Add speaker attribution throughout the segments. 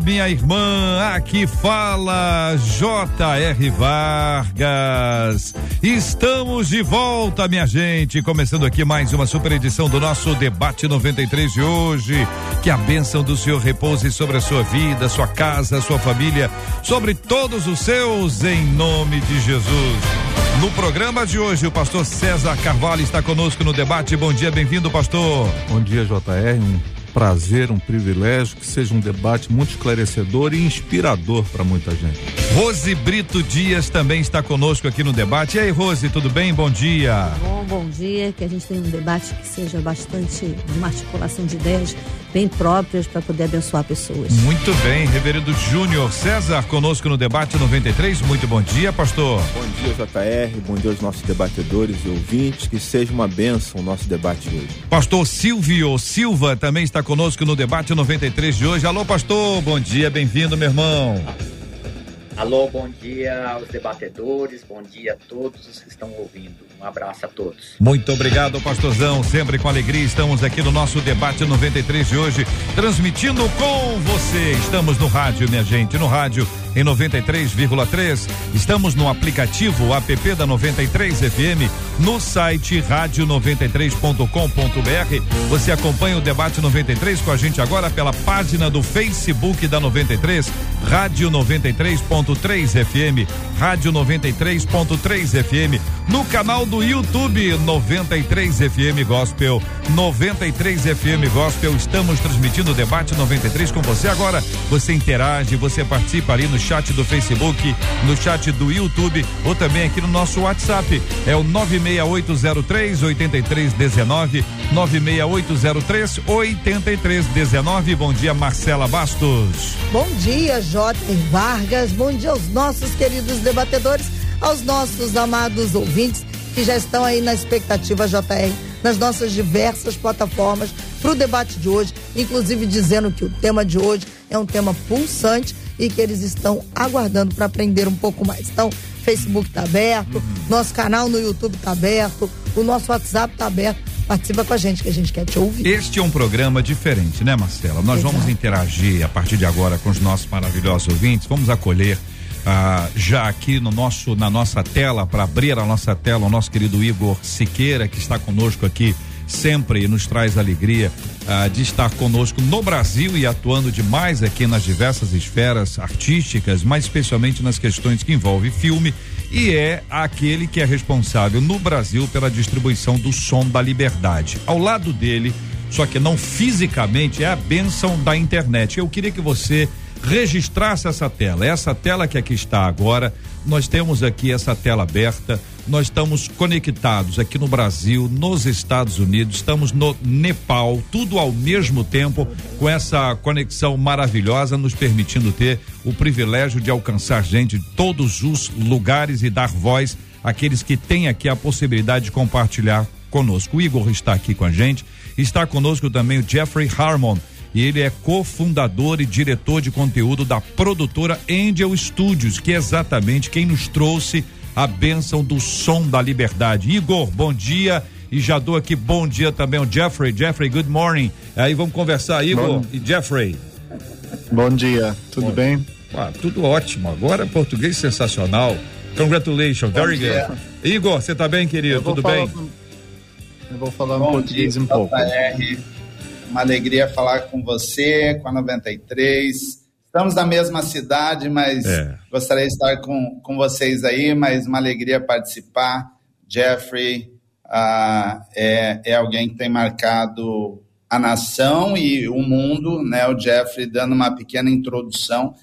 Speaker 1: minha irmã. Aqui fala J.R. Vargas. Estamos de volta, minha gente. Começando aqui mais uma super edição do nosso Debate 93 de hoje. Que a bênção do Senhor repouse sobre a sua vida, sua casa, sua família, sobre todos os seus, em nome de Jesus. No programa de hoje, o pastor César Carvalho está conosco no debate. Bom dia, bem-vindo, pastor.
Speaker 2: Bom dia, JR. prazer, um privilégio, que seja um debate muito esclarecedor e inspirador para muita gente.
Speaker 1: Rose Brito Dias também está conosco aqui no debate. E aí, Rose, tudo bem? Bom dia.
Speaker 3: Bom, bom dia. Que a gente tenha um debate que seja bastante de uma articulação de ideias bem próprias para poder abençoar pessoas.
Speaker 1: Muito bem, Reverendo Júnior César conosco no debate 93. Muito bom dia, pastor.
Speaker 4: Bom dia, JR. Bom dia aos nossos debatedores e ouvintes. Que seja uma bênção o nosso debate hoje.
Speaker 1: Pastor Silvio Silva também está conosco no debate 93 de hoje. Alô, pastor. Bom dia, bem-vindo, meu irmão.
Speaker 5: Alô, bom dia aos debatedores, bom dia a todos os que estão ouvindo. Um abraço a todos.
Speaker 1: Muito obrigado, pastorzão. Sempre com alegria estamos aqui no nosso debate 93 de hoje, transmitindo com você. Estamos no rádio, minha gente, no rádio em 93,3. Estamos no aplicativo app da 93 FM, no site rádio93.com.br. Você acompanha o debate 93 com a gente agora pela página do Facebook da 93, Rádio 93.3 FM, Rádio 93.3 FM, no canal do YouTube 93 FM Gospel, 93 FM Gospel. Estamos transmitindo o debate 93 com você agora. Você interage, você participa ali no chat do Facebook, no chat do YouTube ou também aqui no nosso WhatsApp. É o 96803 8319 96803 8319. Bom dia, Marcela Bastos.
Speaker 6: Bom dia, J. Vargas. Bom dia aos nossos queridos debatedores, aos nossos amados ouvintes que já estão aí na expectativa JR nas nossas diversas plataformas para o debate de hoje, inclusive dizendo que o tema de hoje é um tema pulsante e que eles estão aguardando para aprender um pouco mais. Então, Facebook está aberto, uhum. nosso canal no YouTube está aberto, o nosso WhatsApp está aberto. Participa com a gente, que a gente quer te ouvir.
Speaker 1: Este é um programa diferente, né, Marcela? Nós Exato. vamos interagir a partir de agora com os nossos maravilhosos ouvintes, vamos acolher ah, já aqui no nosso na nossa tela para abrir a nossa tela o nosso querido Igor Siqueira que está conosco aqui sempre nos traz alegria ah, de estar conosco no Brasil e atuando demais aqui nas diversas esferas artísticas, mas especialmente nas questões que envolvem filme e é aquele que é responsável no Brasil pela distribuição do som da liberdade. Ao lado dele, só que não fisicamente, é a benção da internet. Eu queria que você registrasse essa tela. Essa tela que aqui está agora, nós temos aqui essa tela aberta. Nós estamos conectados aqui no Brasil, nos Estados Unidos, estamos no Nepal, tudo ao mesmo tempo, com essa conexão maravilhosa, nos permitindo ter o privilégio de alcançar gente de todos os lugares e dar voz àqueles que têm aqui a possibilidade de compartilhar conosco. O Igor está aqui com a gente, está conosco também o Jeffrey Harmon e ele é cofundador e diretor de conteúdo da produtora Angel Studios, que é exatamente quem nos trouxe a bênção do som da liberdade. Igor, bom dia. E já dou aqui bom dia também ao Jeffrey. Jeffrey, good morning. Aí vamos conversar, Igor bom. e Jeffrey.
Speaker 2: Bom dia, tudo bom. bem?
Speaker 1: Ah, tudo ótimo. Agora português sensacional. Congratulations, very good. Igor, você tá bem, querido? Tudo bem?
Speaker 2: Eu vou falar bom português dia, um pouco.
Speaker 7: Uma alegria falar com você, com a 93. Estamos na mesma cidade, mas é. gostaria de estar com, com vocês aí, mas uma alegria participar. Jeffrey uh, é, é alguém que tem marcado a nação e o mundo, né? O Jeffrey dando uma pequena introdução.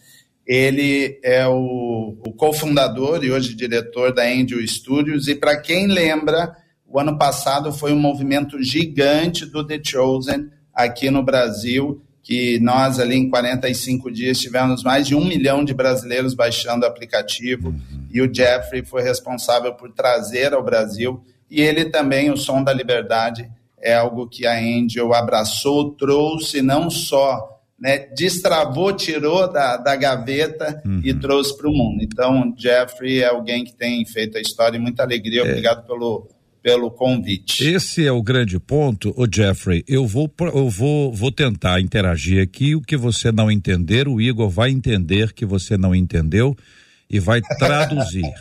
Speaker 7: Ele é o, o cofundador e hoje diretor da Angel Studios. E para quem lembra, o ano passado foi um movimento gigante do The Chosen aqui no Brasil, que nós ali em 45 dias tivemos mais de um milhão de brasileiros baixando o aplicativo uhum. e o Jeffrey foi responsável por trazer ao Brasil. E ele também, o Som da Liberdade, é algo que a Angel abraçou, trouxe não só né, destravou, tirou da, da gaveta uhum. e trouxe para o mundo. Então, Jeffrey é alguém que tem feito a história e muita alegria. É. Obrigado pelo, pelo convite.
Speaker 1: Esse é o grande ponto, o Jeffrey. Eu vou eu vou vou tentar interagir aqui. O que você não entender, o Igor vai entender que você não entendeu e vai traduzir.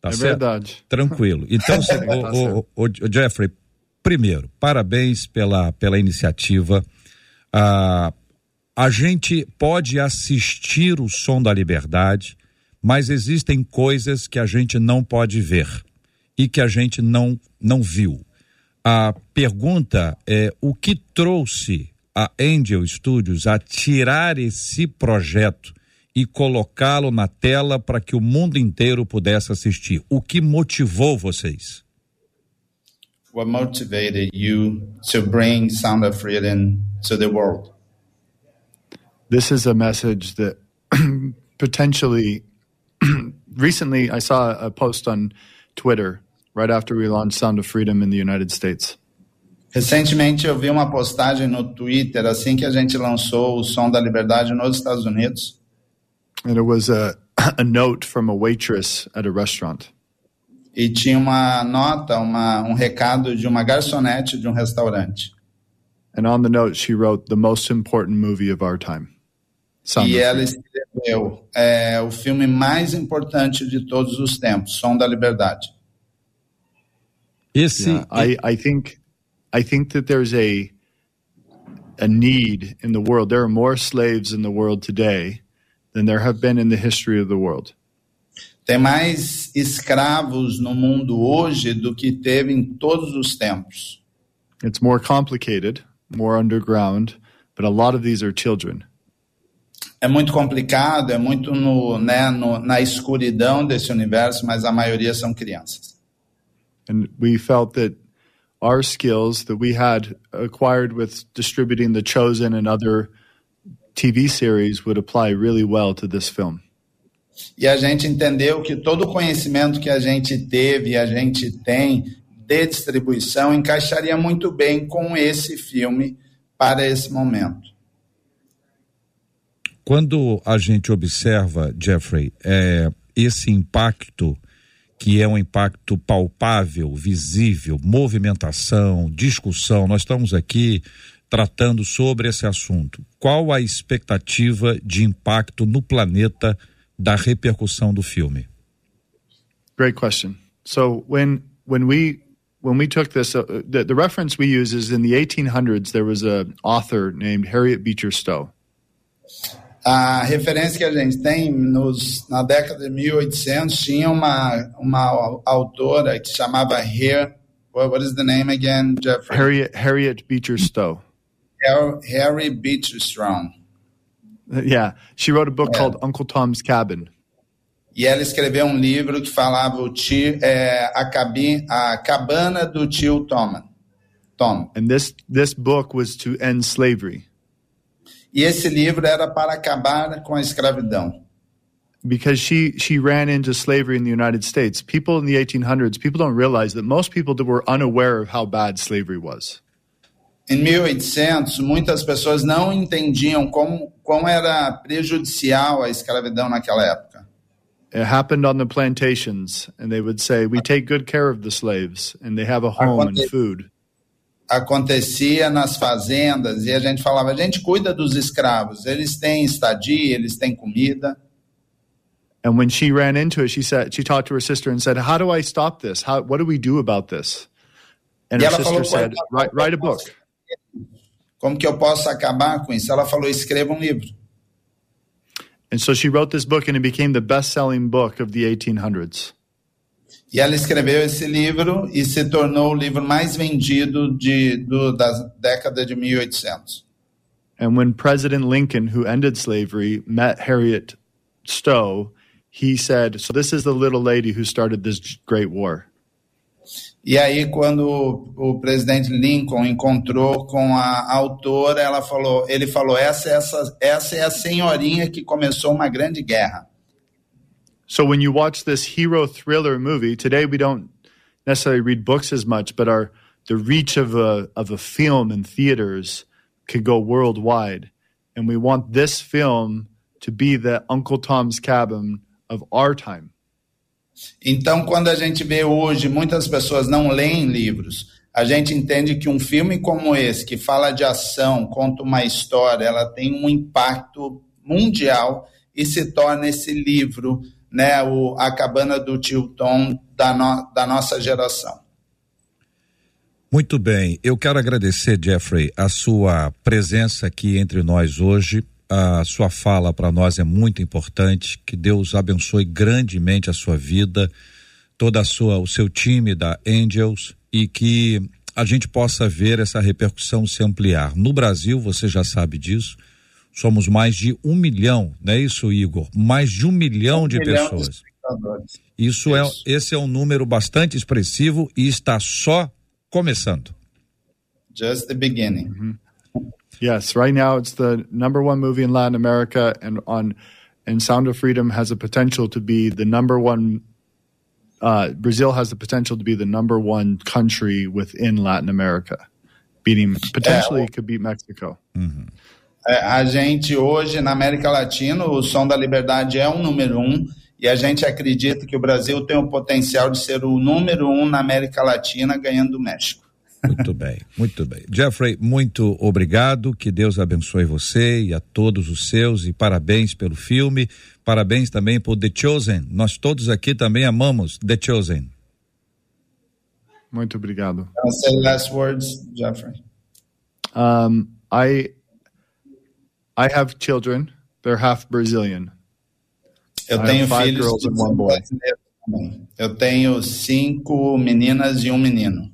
Speaker 1: Tá é certo?
Speaker 2: verdade.
Speaker 1: Tranquilo. Então, se, o, o, o, Jeffrey, primeiro, parabéns pela pela iniciativa. Ah, a gente pode assistir o som da liberdade, mas existem coisas que a gente não pode ver e que a gente não, não viu. A pergunta é o que trouxe a Angel Studios a tirar esse projeto e colocá-lo na tela para que o mundo inteiro pudesse assistir. O que motivou vocês?
Speaker 7: What motivated you to bring Sound of Freedom to the world?
Speaker 2: this is a message that potentially recently I saw a post on Twitter right after we launched Sound of Freedom in the United States.
Speaker 7: Recentemente eu vi uma postagem no Twitter assim que a gente lançou o Som da Liberdade nos Estados Unidos.
Speaker 2: And it was a, a note from a waitress at a restaurant.
Speaker 7: E tinha uma nota, uma, um recado de uma garçonete de um restaurante.
Speaker 2: And on the note she wrote the most important movie of our time.
Speaker 7: Sound e ela escreveu é, o filme mais importante de todos os tempos, Som da Liberdade.
Speaker 2: Esse, yeah, I, I think, I think that there's a a need in the world. There are more slaves in the world today than there have been in the history of the world.
Speaker 7: Tem mais escravos no mundo hoje do que teve em todos os tempos.
Speaker 2: It's more complicated, more underground, but a lot of these are children
Speaker 7: é muito complicado, é muito no, né, no, na escuridão desse universo, mas a maioria são crianças.
Speaker 2: And we felt that our skills that we had acquired with distributing The Chosen and other TV series would apply really well to this film.
Speaker 7: E a gente entendeu que todo o conhecimento que a gente teve e a gente tem de distribuição encaixaria muito bem com esse filme para esse momento.
Speaker 1: Quando a gente observa, Jeffrey, é, esse impacto, que é um impacto palpável, visível, movimentação, discussão, nós estamos aqui tratando sobre esse assunto. Qual a expectativa de impacto no planeta da repercussão do filme?
Speaker 2: Great question. So when when we when we took this, uh, the, the reference we use is in the 1800s. There was an author named Harriet Beecher Stowe.
Speaker 7: A referência que a gente tem nos, na década de 1800 tinha uma, uma autora que chamava Harriet. What is the name again, Jeffrey?
Speaker 2: Harriet, Harriet Beecher Stowe.
Speaker 7: Harry Beecher Stowe.
Speaker 2: Yeah, she wrote a book é. called Uncle Tom's Cabin.
Speaker 7: E ela escreveu um livro que falava o tio, é, a, cabine, a cabana do tio Tom. Tom.
Speaker 2: And this this book was to end slavery.
Speaker 7: E esse livro era para acabar com a escravidão.
Speaker 2: Because she she ran into slavery in the United States. People in the 1800s, people don't realize that most people were unaware of how bad slavery was.
Speaker 7: Em 1800, muitas pessoas não entendiam como como era prejudicial a escravidão naquela época.
Speaker 2: It happened on the plantations, and they would say, "We take good care of the slaves, and they have a home and food."
Speaker 7: Acontecia nas fazendas e a gente falava, a gente cuida dos escravos, eles têm estadia, eles têm comida.
Speaker 2: And when she ran into it, she said she talked to her sister and said, "How do I stop this? How what do we do about this?" And her sister said, write, "Write a book."
Speaker 7: Como que eu posso acabar com isso? Ela falou, escreva um livro.
Speaker 2: And so she wrote this book and it became the best-selling book of the 1800s.
Speaker 7: E ela escreveu esse livro e se tornou o livro mais vendido de, do, da década de 1800.
Speaker 2: And when President Lincoln, who ended slavery, met Harriet Stowe, he said, "So this is the little lady who started this great war."
Speaker 7: E aí, quando o, presidente Lincoln encontrou com a autora, ela falou, ele falou: essa, essa, essa é a senhorinha que começou uma grande guerra.
Speaker 2: So when you watch this hero thriller movie, today we don't necessarily read books as much, but our the reach of a of a film in theaters could go worldwide. And we want this film to be the Uncle Tom's Cabin of our time.
Speaker 7: Então, quando a gente vê hoje muitas pessoas não leem livros, a gente entende que um filme como esse, que fala de ação, conta uma história, ela tem um impacto mundial e se torna esse livro né, o, a cabana do tio Tom da, no, da nossa geração.
Speaker 1: Muito bem, eu quero agradecer, Jeffrey, a sua presença aqui entre nós hoje. A sua fala para nós é muito importante. Que Deus abençoe grandemente a sua vida, toda a sua, o seu time da Angels e que a gente possa ver essa repercussão se ampliar. No Brasil, você já sabe disso, somos mais de um milhão, não é isso, Igor? Mais de um milhão um de milhão pessoas. De isso, isso é, esse é um número bastante expressivo e está só começando.
Speaker 7: Just the beginning.
Speaker 2: Mm -hmm. Yes, right now it's the number one movie in Latin America, and on and Sound of Freedom has a potential to be the number one. Uh, Brazil has the potential to be the number one country within Latin America, beating potentially could beat Mexico. Mm -hmm.
Speaker 7: É, a gente hoje na América Latina, o Som da Liberdade é um número um e a gente acredita que o Brasil tem o potencial de ser o número um na América Latina, ganhando o México.
Speaker 1: Muito bem, muito bem. Jeffrey, muito obrigado, que Deus abençoe você e a todos os seus e parabéns pelo filme, parabéns também por The Chosen. Nós todos aqui também amamos The Chosen.
Speaker 2: Muito obrigado.
Speaker 7: say last words, Jeffrey.
Speaker 2: Um, I I have children. They're half Brazilian.
Speaker 7: Eu tenho filhos Eu tenho cinco meninas e um menino.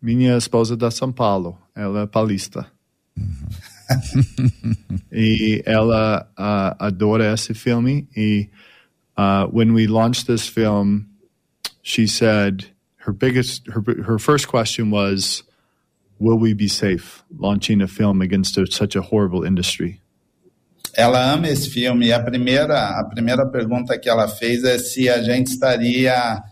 Speaker 2: Minha esposa é da São Paulo. Ela é paulista. e ela uh, adora esse filme. E uh, when we launched this film, she said her biggest, her, her first question was, will we be safe launching a film against a, such a horrible industry?
Speaker 7: Ela ama esse filme e a primeira, a primeira pergunta que ela fez é se a gente estaria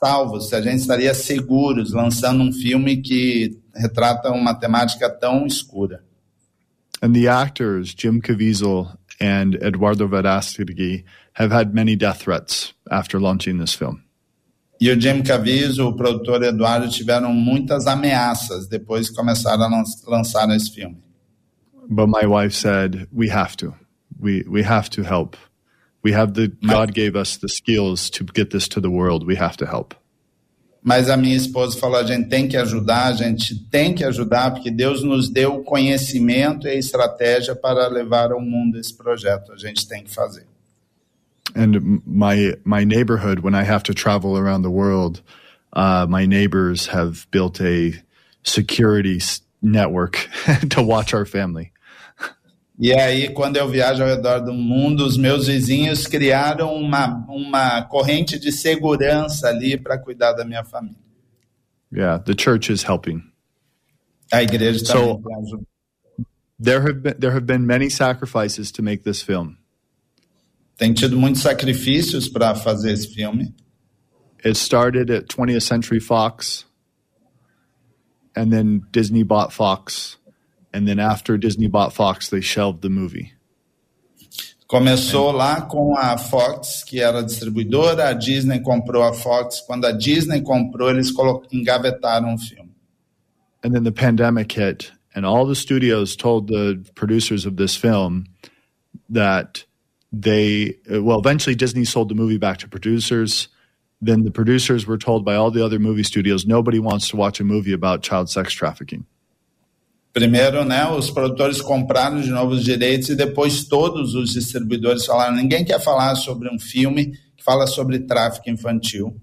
Speaker 7: salvo, se a gente estaria seguros lançando um filme que retrata uma temática tão escura.
Speaker 2: And the actors Jim Caviezel and Eduardo Verástegui have had many death threats after launching this film.
Speaker 7: E o Jim Caviezel, o produtor Eduardo, tiveram muitas ameaças depois que começaram a lançar esse filme.
Speaker 2: But my wife said, we have to. We, we have to help. We have the, God gave us the skills to get this to the world. We have to help.
Speaker 7: Mas a minha esposa falou: a gente tem que ajudar, a gente tem que ajudar, porque Deus nos deu o conhecimento e a estratégia para levar ao mundo esse projeto. A gente tem que fazer.
Speaker 2: And my my neighborhood when I have to travel around the world, uh, my neighbors have built a security network to watch our family.
Speaker 7: E aí, quando eu viajo ao redor do mundo, os meus vizinhos criaram uma, uma corrente de segurança ali para cuidar da minha família.
Speaker 2: Yeah, the church is helping.
Speaker 7: A igreja
Speaker 2: so, There have been there have been many sacrifices to make this film.
Speaker 7: Tem tido muitos sacrifícios para fazer esse filme.
Speaker 2: It started at 20th Century Fox, and then Disney bought Fox, and then after Disney bought Fox, they shelved the movie.
Speaker 7: Começou lá com a Fox, que era distribuidora, a Disney comprou a Fox. Quando a Disney comprou, eles engavetaram o filme.
Speaker 2: And then the pandemic hit, and all the studios told the producers of this film that they well eventually disney sold the movie back to producers then the producers were told by all the other movie studios nobody wants to watch a movie about child sex trafficking
Speaker 7: Primeiro, né, os produtores compraram de novo os direitos e depois todos os distribuidores falaram: ninguém quer falar sobre um filme que fala sobre tráfico infantil.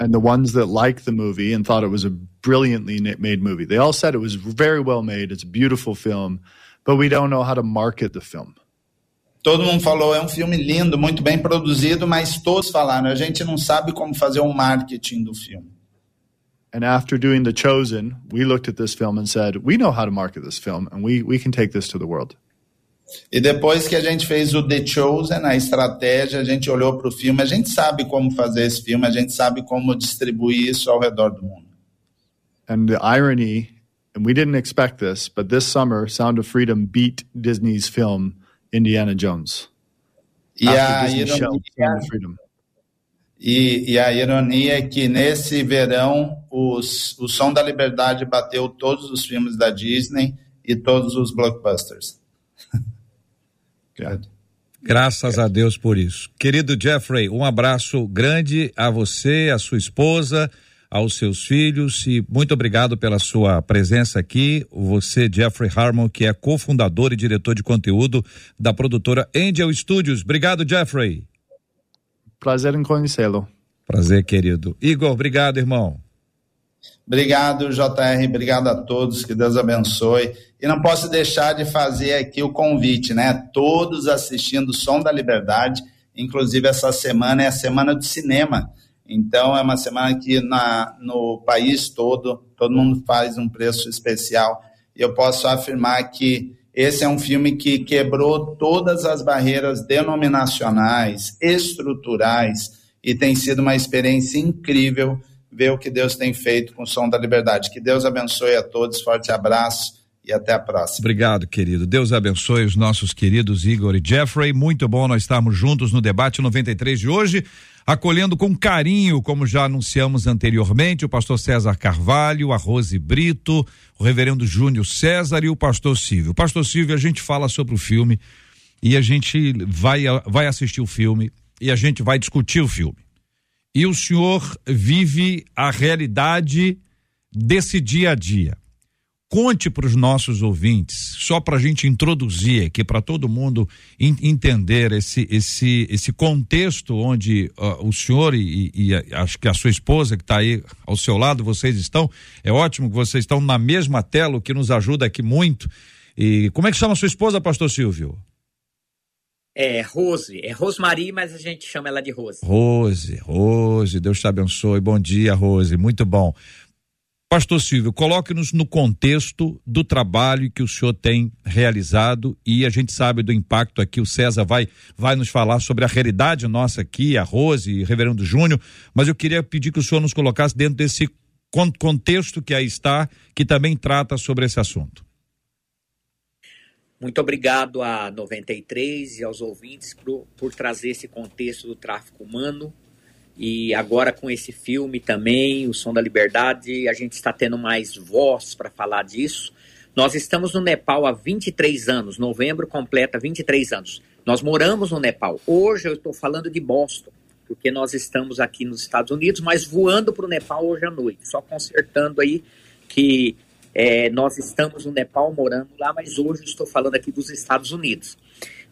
Speaker 2: And the ones that liked the movie and thought it was a brilliantly made movie, they all said it was very well made. It's a beautiful film, but we don't know how to market the film.
Speaker 7: Todo mundo falou, é um filme lindo, muito bem produzido, mas todos falaram, a gente não sabe como fazer o marketing do filme.
Speaker 2: And after doing The Chosen, we looked at this film and said, we know how to market this film and we, we can take this to the world.
Speaker 7: E depois que a gente fez o The Chosen, a estratégia, a gente olhou para o filme, a gente sabe como fazer esse filme, a gente sabe como distribuir isso ao redor do mundo.
Speaker 2: And the irony, and we didn't expect this, but this summer, Sound of Freedom beat Disney's film Indiana Jones.
Speaker 7: E a, ironia, e, e, a ironia é que nesse verão os, o Som da Liberdade bateu todos os filmes da Disney e todos os blockbusters.
Speaker 1: Graças a Deus por isso. Querido Jeffrey, um abraço grande a você, a sua esposa, aos seus filhos e muito obrigado pela sua presença aqui. Você, Jeffrey Harmon, que é cofundador e diretor de conteúdo da produtora Angel Studios. Obrigado, Jeffrey.
Speaker 2: Prazer em conhecê-lo.
Speaker 1: Prazer, querido. Igor, obrigado, irmão.
Speaker 7: Obrigado, JR, obrigado a todos, que Deus abençoe. E não posso deixar de fazer aqui o convite, né? Todos assistindo Som da Liberdade, inclusive essa semana é a semana do cinema. Então é uma semana que na, no país todo, todo mundo faz um preço especial. E eu posso afirmar que esse é um filme que quebrou todas as barreiras denominacionais, estruturais, e tem sido uma experiência incrível ver o que Deus tem feito com o Som da Liberdade. Que Deus abençoe a todos, forte abraço e até a próxima.
Speaker 1: Obrigado, querido. Deus abençoe os nossos queridos Igor e Jeffrey. Muito bom nós estarmos juntos no debate 93 de hoje, acolhendo com carinho, como já anunciamos anteriormente, o pastor César Carvalho, a Rose Brito, o reverendo Júnior César e o pastor Silvio. Pastor Silvio, a gente fala sobre o filme e a gente vai, vai assistir o filme e a gente vai discutir o filme e o senhor vive a realidade desse dia a dia. Conte para os nossos ouvintes, só para a gente introduzir aqui, para todo mundo in, entender esse, esse, esse contexto onde uh, o senhor e, e, e, acho que a sua esposa que está aí ao seu lado, vocês estão. É ótimo que vocês estão na mesma tela, o que nos ajuda aqui muito. E como é que chama a sua esposa, Pastor Silvio?
Speaker 5: É Rose, é Rosmarie, mas a gente chama ela de Rose.
Speaker 1: Rose, Rose, Deus te abençoe. Bom dia, Rose, muito bom. Pastor Silvio, coloque-nos no contexto do trabalho que o senhor tem realizado e a gente sabe do impacto aqui. O César vai, vai nos falar sobre a realidade nossa aqui, a Rose e Reverendo Júnior, mas eu queria pedir que o senhor nos colocasse dentro desse contexto que aí está, que também trata sobre esse assunto.
Speaker 5: Muito obrigado a 93 e aos ouvintes por, por trazer esse contexto do tráfico humano. E agora com esse filme também, O Som da Liberdade, a gente está tendo mais voz para falar disso. Nós estamos no Nepal há 23 anos, novembro completa 23 anos. Nós moramos no Nepal. Hoje eu estou falando de Boston, porque nós estamos aqui nos Estados Unidos, mas voando para o Nepal hoje à noite, só consertando aí que é, nós estamos no Nepal morando lá, mas hoje estou falando aqui dos Estados Unidos.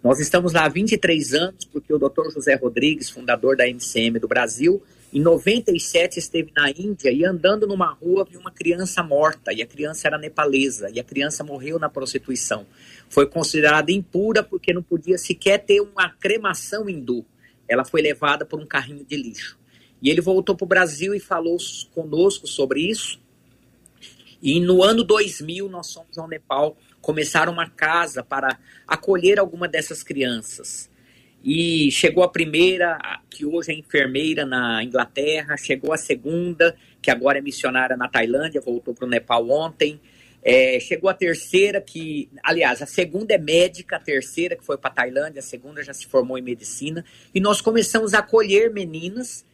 Speaker 5: Nós estamos lá há 23 anos, porque o Dr. José Rodrigues, fundador da MCM do Brasil, em 97 esteve na Índia e andando numa rua viu uma criança morta, e a criança era nepalesa, e a criança morreu na prostituição. Foi considerada impura porque não podia sequer ter uma cremação hindu. Ela foi levada por um carrinho de lixo. E ele voltou para o Brasil e falou conosco sobre isso. E no ano 2000 nós fomos ao Nepal começar uma casa para acolher alguma dessas crianças. E chegou a primeira, que hoje é enfermeira na Inglaterra, chegou a segunda, que agora é missionária na Tailândia, voltou para o Nepal ontem. É, chegou a terceira, que, aliás, a segunda é médica, a terceira que foi para a Tailândia, a segunda já se formou em medicina. E nós começamos a acolher meninas.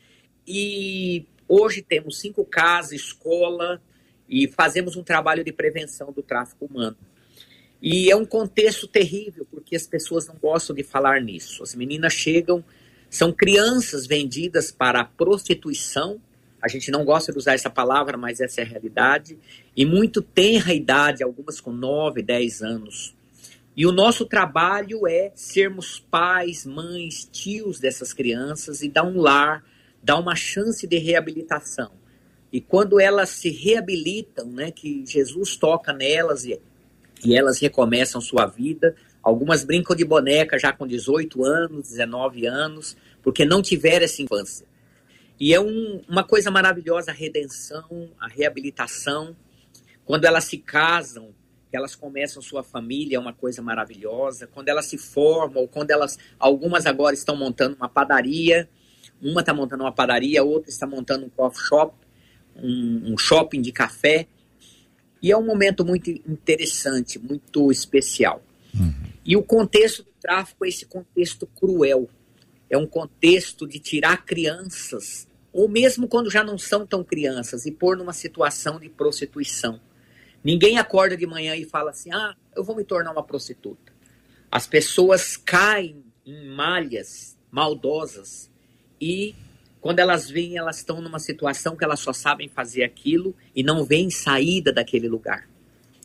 Speaker 5: E hoje temos cinco casas, escola, e fazemos um trabalho de prevenção do tráfico humano. E é um contexto terrível, porque as pessoas não gostam de falar nisso. As meninas chegam, são crianças vendidas para a prostituição. A gente não gosta de usar essa palavra, mas essa é a realidade. E muito tenra idade, algumas com 9, 10 anos. E o nosso trabalho é sermos pais, mães, tios dessas crianças e dar um lar, dar uma chance de reabilitação. E quando elas se reabilitam, né, que Jesus toca nelas e, e elas recomeçam sua vida, algumas brincam de boneca já com 18 anos, 19 anos, porque não tiveram essa infância. E é um, uma coisa maravilhosa a redenção, a reabilitação. Quando elas se casam, elas começam sua família, é uma coisa maravilhosa. Quando elas se formam, ou quando elas. Algumas agora estão montando uma padaria, uma está montando uma padaria, outra está montando um coffee shop, um, um shopping de café. E é um momento muito interessante, muito especial. Uhum. E o contexto do tráfico é esse contexto cruel. É um contexto de tirar crianças, ou mesmo quando já não são tão crianças, e pôr numa situação de prostituição Ninguém acorda de manhã e fala assim: ah, eu vou me tornar uma prostituta. As pessoas caem em malhas maldosas e quando elas vêm, elas estão numa situação que elas só sabem fazer aquilo e não veem saída daquele lugar.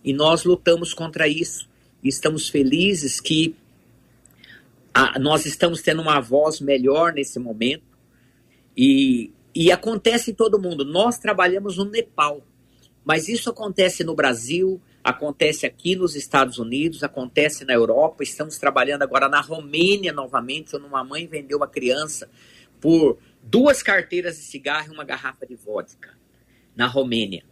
Speaker 5: E nós lutamos contra isso e estamos felizes que a, nós estamos tendo uma voz melhor nesse momento e, e acontece em todo mundo. Nós trabalhamos no Nepal. Mas isso acontece no Brasil, acontece aqui nos Estados Unidos, acontece na Europa. Estamos trabalhando agora na Romênia novamente, onde uma mãe vendeu uma criança por duas carteiras de cigarro e uma garrafa de vodka na Romênia.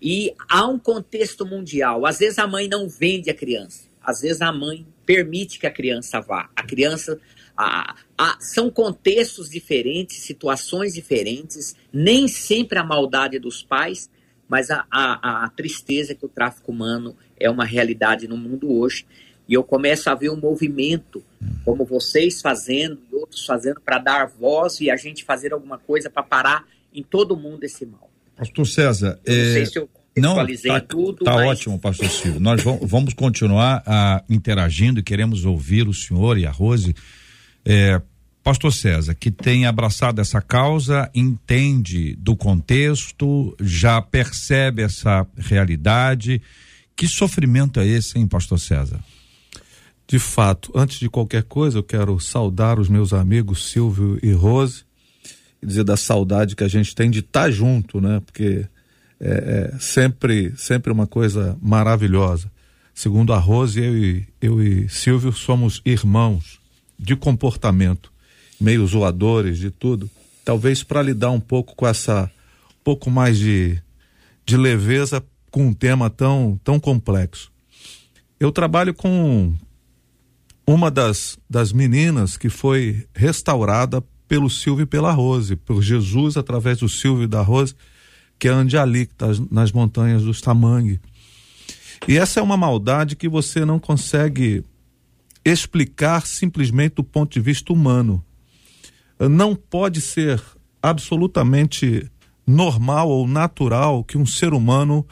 Speaker 5: E há um contexto mundial. Às vezes a mãe não vende a criança, às vezes a mãe permite que a criança vá. A criança. A, a, são contextos diferentes, situações diferentes, nem sempre a maldade dos pais, mas a, a, a tristeza que o tráfico humano é uma realidade no mundo hoje. E eu começo a ver um movimento, como vocês fazendo e outros fazendo, para dar voz e a gente fazer alguma coisa para parar em todo mundo esse mal.
Speaker 1: Pastor César, eu não é... sei se eu não, tá, tudo. Tá mas... ótimo, pastor Silvio. Nós vamos continuar a, interagindo e queremos ouvir o senhor e a Rose. É, Pastor César, que tem abraçado essa causa, entende do contexto, já percebe essa realidade. Que sofrimento é esse, hein, Pastor César?
Speaker 8: De fato, antes de qualquer coisa, eu quero saudar os meus amigos Silvio e Rose e dizer da saudade que a gente tem de estar junto, né? Porque é, é sempre, sempre uma coisa maravilhosa. Segundo a Rose, eu e, eu e Silvio somos irmãos de comportamento meio zoadores de tudo, talvez para lidar um pouco com essa pouco mais de, de leveza com um tema tão, tão complexo. Eu trabalho com uma das, das meninas que foi restaurada pelo Silvio e pela Rose, por Jesus através do Silvio e da Rose, que é Andiali, que está nas montanhas do Tamangue. E essa é uma maldade que você não consegue explicar simplesmente do ponto de vista humano não pode ser absolutamente normal ou natural que um ser humano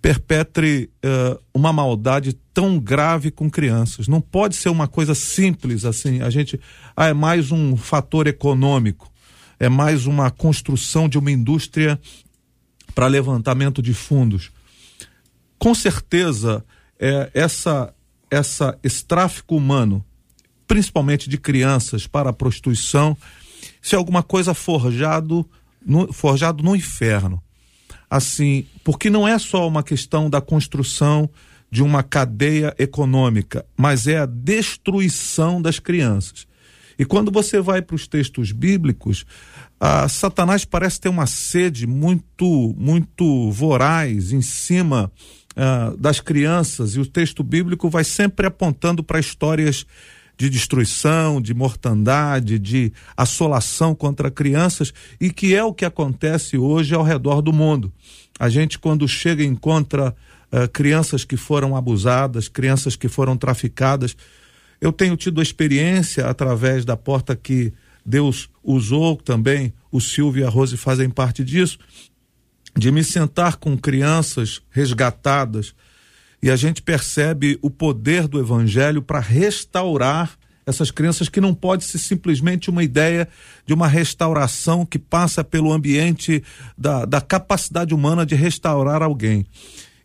Speaker 8: perpetre uh, uma maldade tão grave com crianças. Não pode ser uma coisa simples assim. A gente ah, é mais um fator econômico, é mais uma construção de uma indústria para levantamento de fundos. Com certeza, é, essa, essa, esse tráfico humano principalmente de crianças, para a prostituição. Isso é alguma coisa forjado no, forjado no inferno. Assim, porque não é só uma questão da construção de uma cadeia econômica, mas é a destruição das crianças. E quando você vai para os textos bíblicos, a Satanás parece ter uma sede muito, muito voraz em cima uh, das crianças, e o texto bíblico vai sempre apontando para histórias de destruição, de mortandade, de assolação contra crianças e que é o que acontece hoje ao redor do mundo. A gente, quando chega, encontra uh, crianças que foram abusadas, crianças que foram traficadas. Eu tenho tido a experiência através da porta que Deus usou também, o Silvio e a Rose fazem parte disso, de me sentar com crianças resgatadas e a gente percebe o poder do evangelho para restaurar essas crianças que não pode ser simplesmente uma ideia de uma restauração que passa pelo ambiente da, da capacidade humana de restaurar alguém.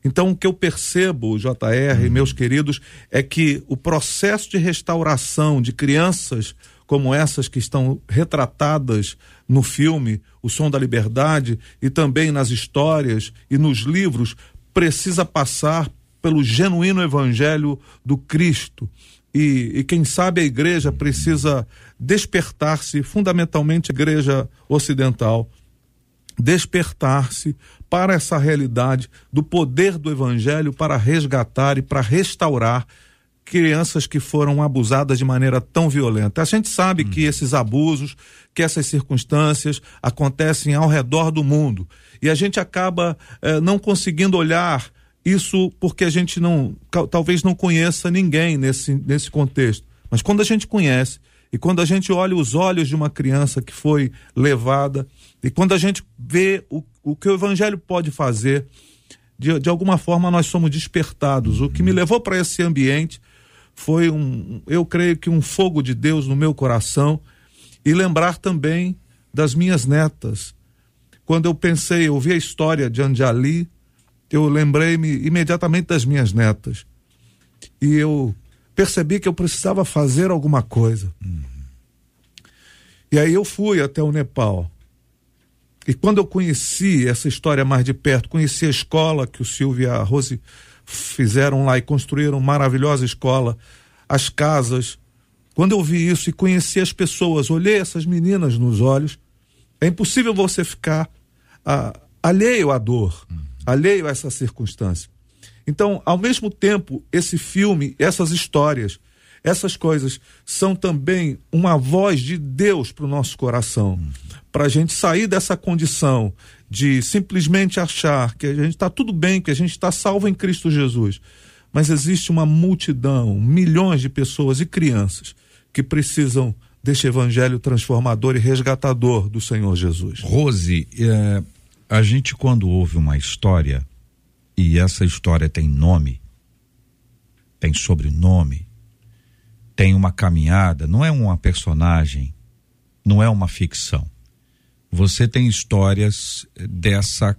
Speaker 8: Então, o que eu percebo, JR, uhum. meus queridos, é que o processo de restauração de crianças como essas que estão retratadas no filme O Som da Liberdade e também nas histórias e nos livros precisa passar pelo genuíno evangelho do Cristo. E, e quem sabe a igreja precisa despertar-se, fundamentalmente a igreja ocidental, despertar-se para essa realidade do poder do evangelho para resgatar e para restaurar crianças que foram abusadas de maneira tão violenta. A gente sabe hum. que esses abusos, que essas circunstâncias acontecem ao redor do mundo e a gente acaba eh, não conseguindo olhar isso porque a gente não, talvez não conheça ninguém nesse, nesse contexto. Mas quando a gente conhece e quando a gente olha os olhos de uma criança que foi levada e quando a gente vê o, o que o evangelho pode fazer, de, de alguma forma nós somos despertados. O que me levou para esse ambiente foi um, eu creio que um fogo de Deus no meu coração e lembrar também das minhas netas. Quando eu pensei, eu vi a história de Anjali, eu lembrei-me imediatamente das minhas netas. E eu percebi que eu precisava fazer alguma coisa. Uhum. E aí eu fui até o Nepal. E quando eu conheci essa história mais de perto, conheci a escola que o Silvio e a Rose fizeram lá e construíram uma maravilhosa escola, as casas. Quando eu vi isso e conheci as pessoas, olhei essas meninas nos olhos, é impossível você ficar ah, alheio à dor, uhum. Alheio a essa circunstância. Então, ao mesmo tempo, esse filme, essas histórias, essas coisas são também uma voz de Deus para o nosso coração, para a gente sair dessa condição de simplesmente achar que a gente está tudo bem, que a gente está salvo em Cristo Jesus. Mas existe uma multidão, milhões de pessoas e crianças que precisam deste evangelho transformador e resgatador do Senhor Jesus.
Speaker 1: Rose, é, a gente quando ouve uma história e essa história tem nome, tem sobrenome, tem uma caminhada, não é uma personagem, não é uma ficção. Você tem histórias dessa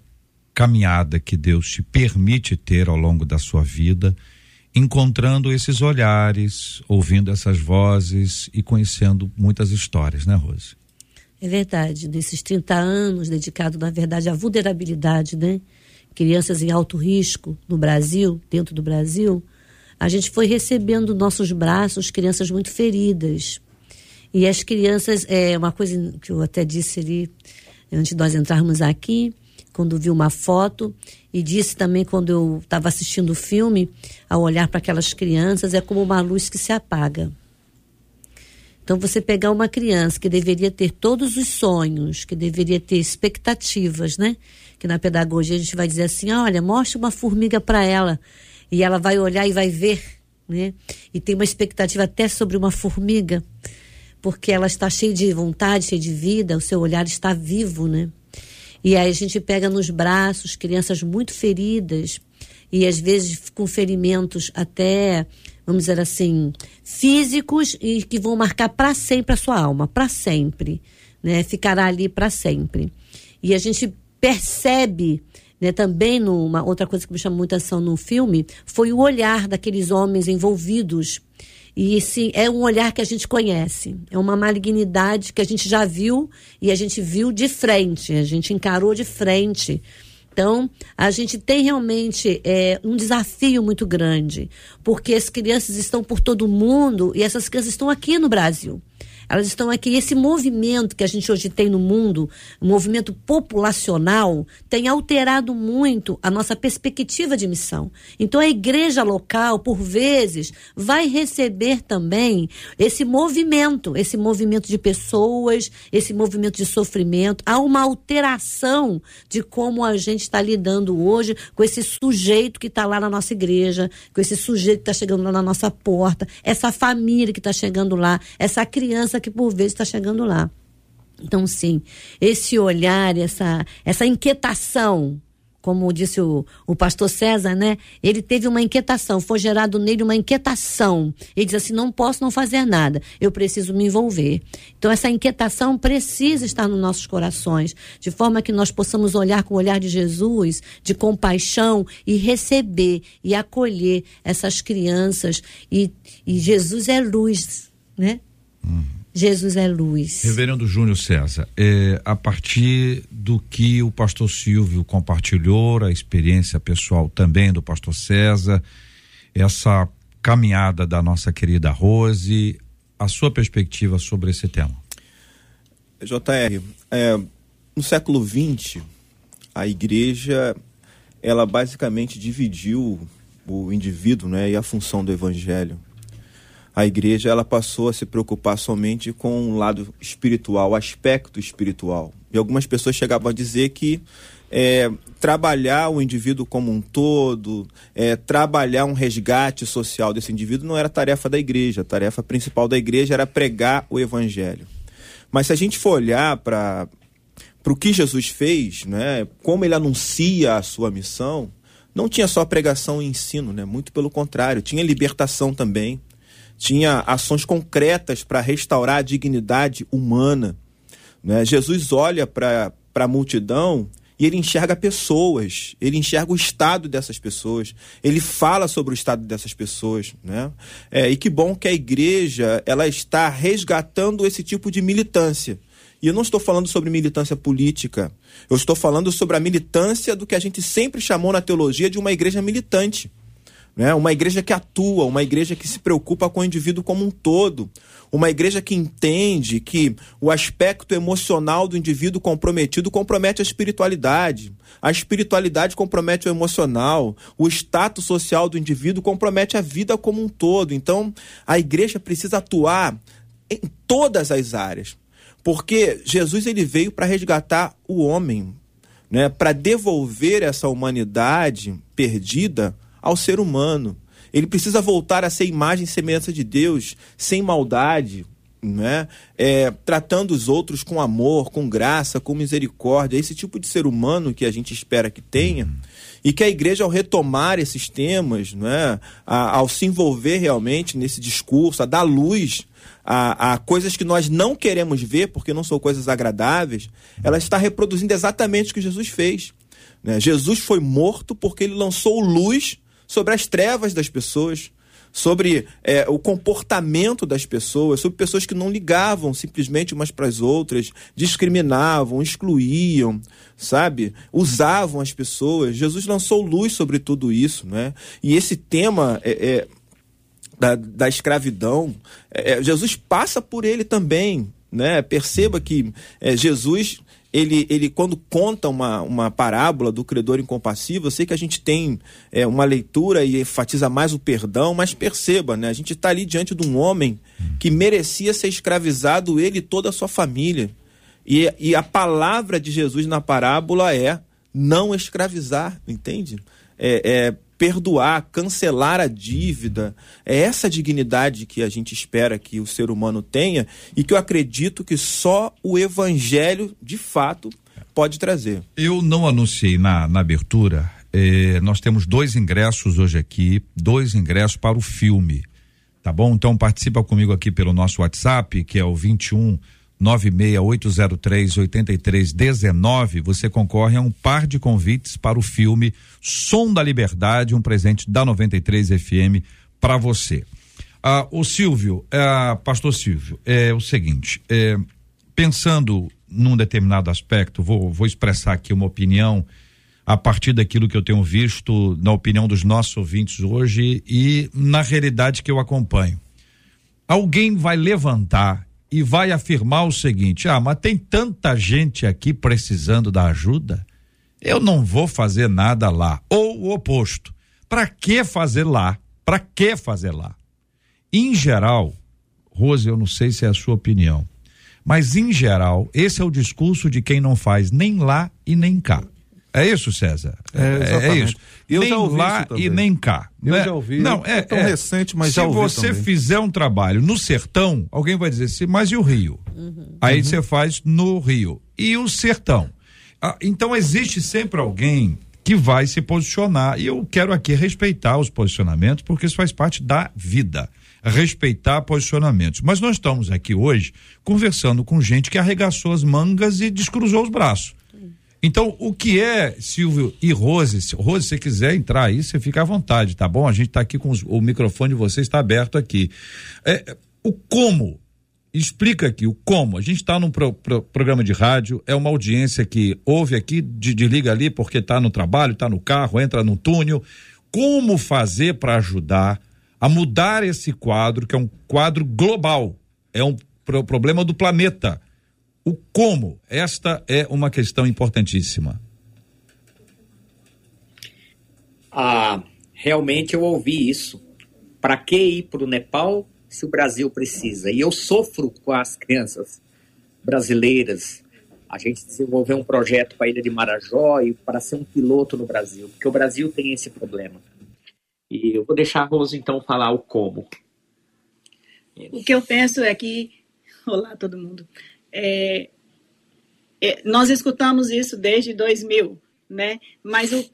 Speaker 1: caminhada que Deus te permite ter ao longo da sua vida, encontrando esses olhares, ouvindo essas vozes e conhecendo muitas histórias, né, Rose?
Speaker 3: É verdade, desses 30 anos dedicados, na verdade, à vulnerabilidade, né? Crianças em alto risco no Brasil, dentro do Brasil, a gente foi recebendo nossos braços crianças muito feridas. E as crianças, é uma coisa que eu até disse ali, antes de nós entrarmos aqui, quando vi uma foto, e disse também quando eu estava assistindo o filme, ao olhar para aquelas crianças, é como uma luz que se apaga. Então, você pegar uma criança que deveria ter todos os sonhos, que deveria ter expectativas, né? Que na pedagogia a gente vai dizer assim: olha, mostre uma formiga para ela e ela vai olhar e vai ver, né? E tem uma expectativa até sobre uma formiga, porque ela está cheia de vontade, cheia de vida, o seu olhar está vivo, né? E aí a gente pega nos braços crianças muito feridas e às vezes com ferimentos até, vamos dizer assim, físicos e que vão marcar para sempre a sua alma, para sempre, né? Ficará ali para sempre. E a gente percebe né, também numa outra coisa que me chamou muita atenção no filme foi o olhar daqueles homens envolvidos. E sim, é um olhar que a gente conhece. É uma malignidade que a gente já viu e a gente viu de frente, a gente encarou de frente. Então, a gente tem realmente é, um desafio muito grande, porque as crianças estão por todo o mundo e essas crianças estão aqui no Brasil. Elas estão aqui. Esse movimento que a gente hoje tem no mundo, um movimento populacional, tem alterado muito a nossa perspectiva de missão. Então, a igreja local, por vezes, vai receber também esse movimento, esse movimento de pessoas, esse movimento de sofrimento. Há uma alteração de como a gente está lidando hoje com esse sujeito que está lá na nossa igreja, com esse sujeito que está chegando lá na nossa porta, essa família que está chegando lá, essa criança que por vezes está chegando lá. Então, sim, esse olhar, essa, essa inquietação, como disse o, o pastor César, né? Ele teve uma inquietação, foi gerado nele uma inquietação. Ele diz assim: não posso não fazer nada, eu preciso me envolver. Então, essa inquietação precisa estar nos nossos corações, de forma que nós possamos olhar com o olhar de Jesus, de compaixão e receber e acolher essas crianças. E, e Jesus é luz, né? Uhum. Jesus é luz.
Speaker 1: Reverendo Júnior César, é, a partir do que o pastor Silvio compartilhou, a experiência pessoal também do pastor César, essa caminhada da nossa querida Rose, a sua perspectiva sobre esse tema.
Speaker 4: JR, é, no século XX, a igreja, ela basicamente dividiu o indivíduo né, e a função do evangelho. A igreja ela passou a se preocupar somente com o lado espiritual, o aspecto espiritual. E algumas pessoas chegavam a dizer que é, trabalhar o indivíduo como um todo, é, trabalhar um resgate social desse indivíduo não era tarefa da igreja. A tarefa principal da igreja era pregar o evangelho. Mas se a gente for olhar para o que Jesus fez, né, como ele anuncia a sua missão, não tinha só pregação e ensino, né? muito pelo contrário, tinha libertação também, tinha ações concretas para restaurar a dignidade humana. Né? Jesus olha para a multidão e ele enxerga pessoas, ele enxerga o estado dessas pessoas, ele fala sobre o estado dessas pessoas, né? É, e que bom que a igreja ela está resgatando esse tipo de militância. E eu não estou falando sobre militância política, eu estou falando sobre a militância do que a gente sempre chamou na teologia de uma igreja militante. Né? Uma igreja que atua, uma igreja que se preocupa com o indivíduo como um todo, uma igreja que entende que o aspecto emocional do indivíduo comprometido compromete a espiritualidade, a espiritualidade compromete o emocional, o status social do indivíduo compromete a vida como um todo. Então, a igreja precisa atuar em todas as áreas, porque Jesus ele veio para resgatar o homem, né? para devolver essa humanidade perdida ao ser humano. Ele precisa voltar a ser imagem e semelhança de Deus, sem maldade, né? É, tratando os outros com amor, com graça, com misericórdia. Esse tipo de ser humano que a gente espera que tenha. E que a igreja, ao retomar esses temas, né? A, ao se envolver realmente nesse discurso, a dar luz a, a, coisas que nós não queremos ver, porque não são coisas agradáveis, ela está reproduzindo exatamente o que Jesus fez. Né? Jesus foi morto porque ele lançou luz sobre as trevas das pessoas, sobre é, o comportamento das pessoas, sobre pessoas que não ligavam simplesmente umas para as outras, discriminavam, excluíam, sabe? Usavam as pessoas. Jesus lançou luz sobre tudo isso, né? E esse tema é, é da, da, escravidão, é, é, Jesus passa por ele também, né? Perceba que é, Jesus ele, ele quando conta uma, uma parábola do credor incompassível, eu sei que a gente tem é, uma leitura e enfatiza mais o perdão, mas perceba, né? A gente está ali diante de um homem que merecia ser escravizado, ele e toda a sua família. E, e a palavra de Jesus na parábola é não escravizar, entende? É, é perdoar, cancelar a dívida. É essa dignidade que a gente espera que o ser humano tenha e que eu acredito que só o evangelho, de fato, pode trazer.
Speaker 1: Eu não anunciei na, na abertura. Eh, nós temos dois ingressos hoje aqui, dois ingressos para o filme. Tá bom? Então participa comigo aqui pelo nosso WhatsApp, que é o 21 96803 8319, você concorre a um par de convites para o filme Som da Liberdade, um presente da 93 FM para você. Ah, o Silvio, ah, pastor Silvio, é o seguinte, é, pensando num determinado aspecto, vou, vou expressar aqui uma opinião a partir daquilo que eu tenho visto, na opinião dos nossos ouvintes hoje e na realidade que eu acompanho. Alguém vai levantar e vai afirmar o seguinte: ah, mas tem tanta gente aqui precisando da ajuda, eu não vou fazer nada lá. Ou o oposto. Para que fazer lá? Para que fazer lá? Em geral, Rose, eu não sei se é a sua opinião, mas em geral, esse é o discurso de quem não faz nem lá e nem cá. É isso, César?
Speaker 8: É, é isso.
Speaker 1: Eu nem lá e nem cá.
Speaker 8: Eu né? já ouvi.
Speaker 1: Não, é, é
Speaker 8: tão é, recente, mas já ouvi.
Speaker 1: Se você
Speaker 8: também.
Speaker 1: fizer um trabalho no sertão, alguém vai dizer assim, mas e o Rio? Uhum. Aí uhum. você faz no Rio. E o sertão? Ah, então existe sempre alguém que vai se posicionar. E eu quero aqui respeitar os posicionamentos, porque isso faz parte da vida. Respeitar posicionamentos. Mas nós estamos aqui hoje conversando com gente que arregaçou as mangas e descruzou os braços. Então, o que é, Silvio e Rose? Rose, se quiser entrar aí, você fica à vontade, tá bom? A gente está aqui com os, o microfone de vocês está aberto aqui. É, o como? Explica aqui o como. A gente está num pro, pro, programa de rádio, é uma audiência que ouve aqui, de, de liga ali porque está no trabalho, está no carro, entra no túnel. Como fazer para ajudar a mudar esse quadro, que é um quadro global, é um pro, problema do planeta O como? Esta é uma questão importantíssima.
Speaker 5: Ah, realmente eu ouvi isso. Para que ir para o Nepal se o Brasil precisa? E eu sofro com as crianças brasileiras. A gente desenvolveu um projeto para a Ilha de Marajó e para ser um piloto no Brasil, porque o Brasil tem esse problema. E eu vou deixar a Rosa então falar o como.
Speaker 9: O que eu penso é que. Olá, todo mundo. É, é, nós escutamos isso desde 2000, né? Mas o,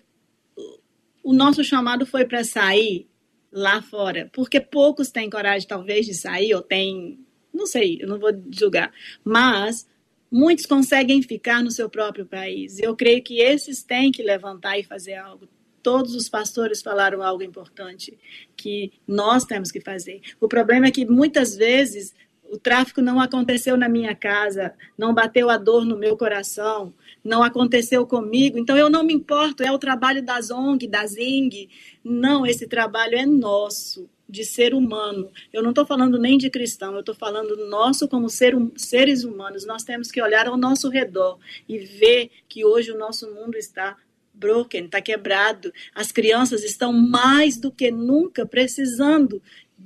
Speaker 9: o nosso chamado foi para sair lá fora, porque poucos têm coragem, talvez, de sair, ou têm. Não sei, eu não vou julgar. Mas muitos conseguem ficar no seu próprio país. Eu creio que esses têm que levantar e fazer algo todos os pastores falaram algo importante que nós temos que fazer. O problema é que muitas vezes o tráfico não aconteceu na minha casa, não bateu a dor no meu coração, não aconteceu comigo, então eu não me importo, é o trabalho das ONG, da ZING. Não, esse trabalho é nosso, de ser humano. Eu não estou falando nem de cristão, eu estou falando nosso como ser, seres humanos. Nós temos que olhar ao nosso redor e ver que hoje o nosso mundo está broken, está quebrado. As crianças estão mais do que nunca precisando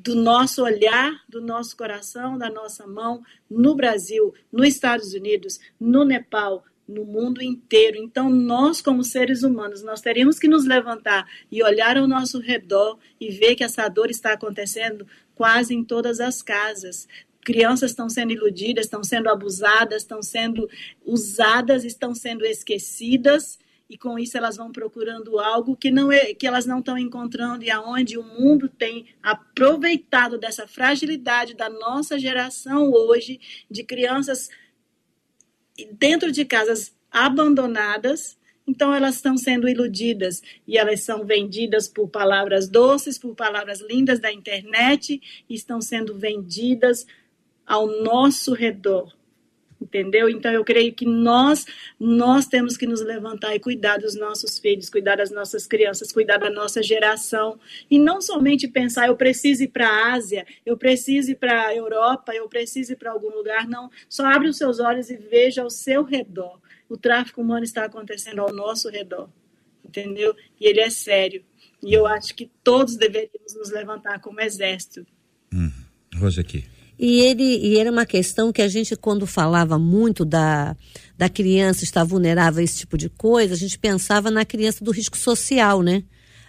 Speaker 9: do nosso olhar, do nosso coração, da nossa mão no Brasil, nos Estados Unidos, no Nepal, no mundo inteiro. Então, nós, como seres humanos, nós teríamos que nos levantar e olhar ao nosso redor e ver que essa dor está acontecendo quase em todas as casas. Crianças estão sendo iludidas, estão sendo abusadas, estão sendo usadas, estão sendo esquecidas e com isso elas vão procurando algo que não é que elas não estão encontrando e aonde o mundo tem aproveitado dessa fragilidade da nossa geração hoje de crianças dentro de casas abandonadas. Então elas estão sendo iludidas e elas são vendidas por palavras doces, por palavras lindas da internet, e estão sendo vendidas ao nosso redor entendeu? Então eu creio que nós nós temos que nos levantar e cuidar dos nossos filhos, cuidar das nossas crianças, cuidar da nossa geração e não somente pensar eu preciso ir para a Ásia, eu preciso ir para a Europa, eu preciso ir para algum lugar, não. Só abre os seus olhos e veja ao seu redor. O tráfico humano está acontecendo ao nosso redor, entendeu? E ele é sério. E eu acho que todos deveríamos nos levantar como exército.
Speaker 1: Hum, Rose aqui.
Speaker 3: E ele e era uma questão que a gente, quando falava muito da, da criança estar vulnerável a esse tipo de coisa, a gente pensava na criança do risco social, né?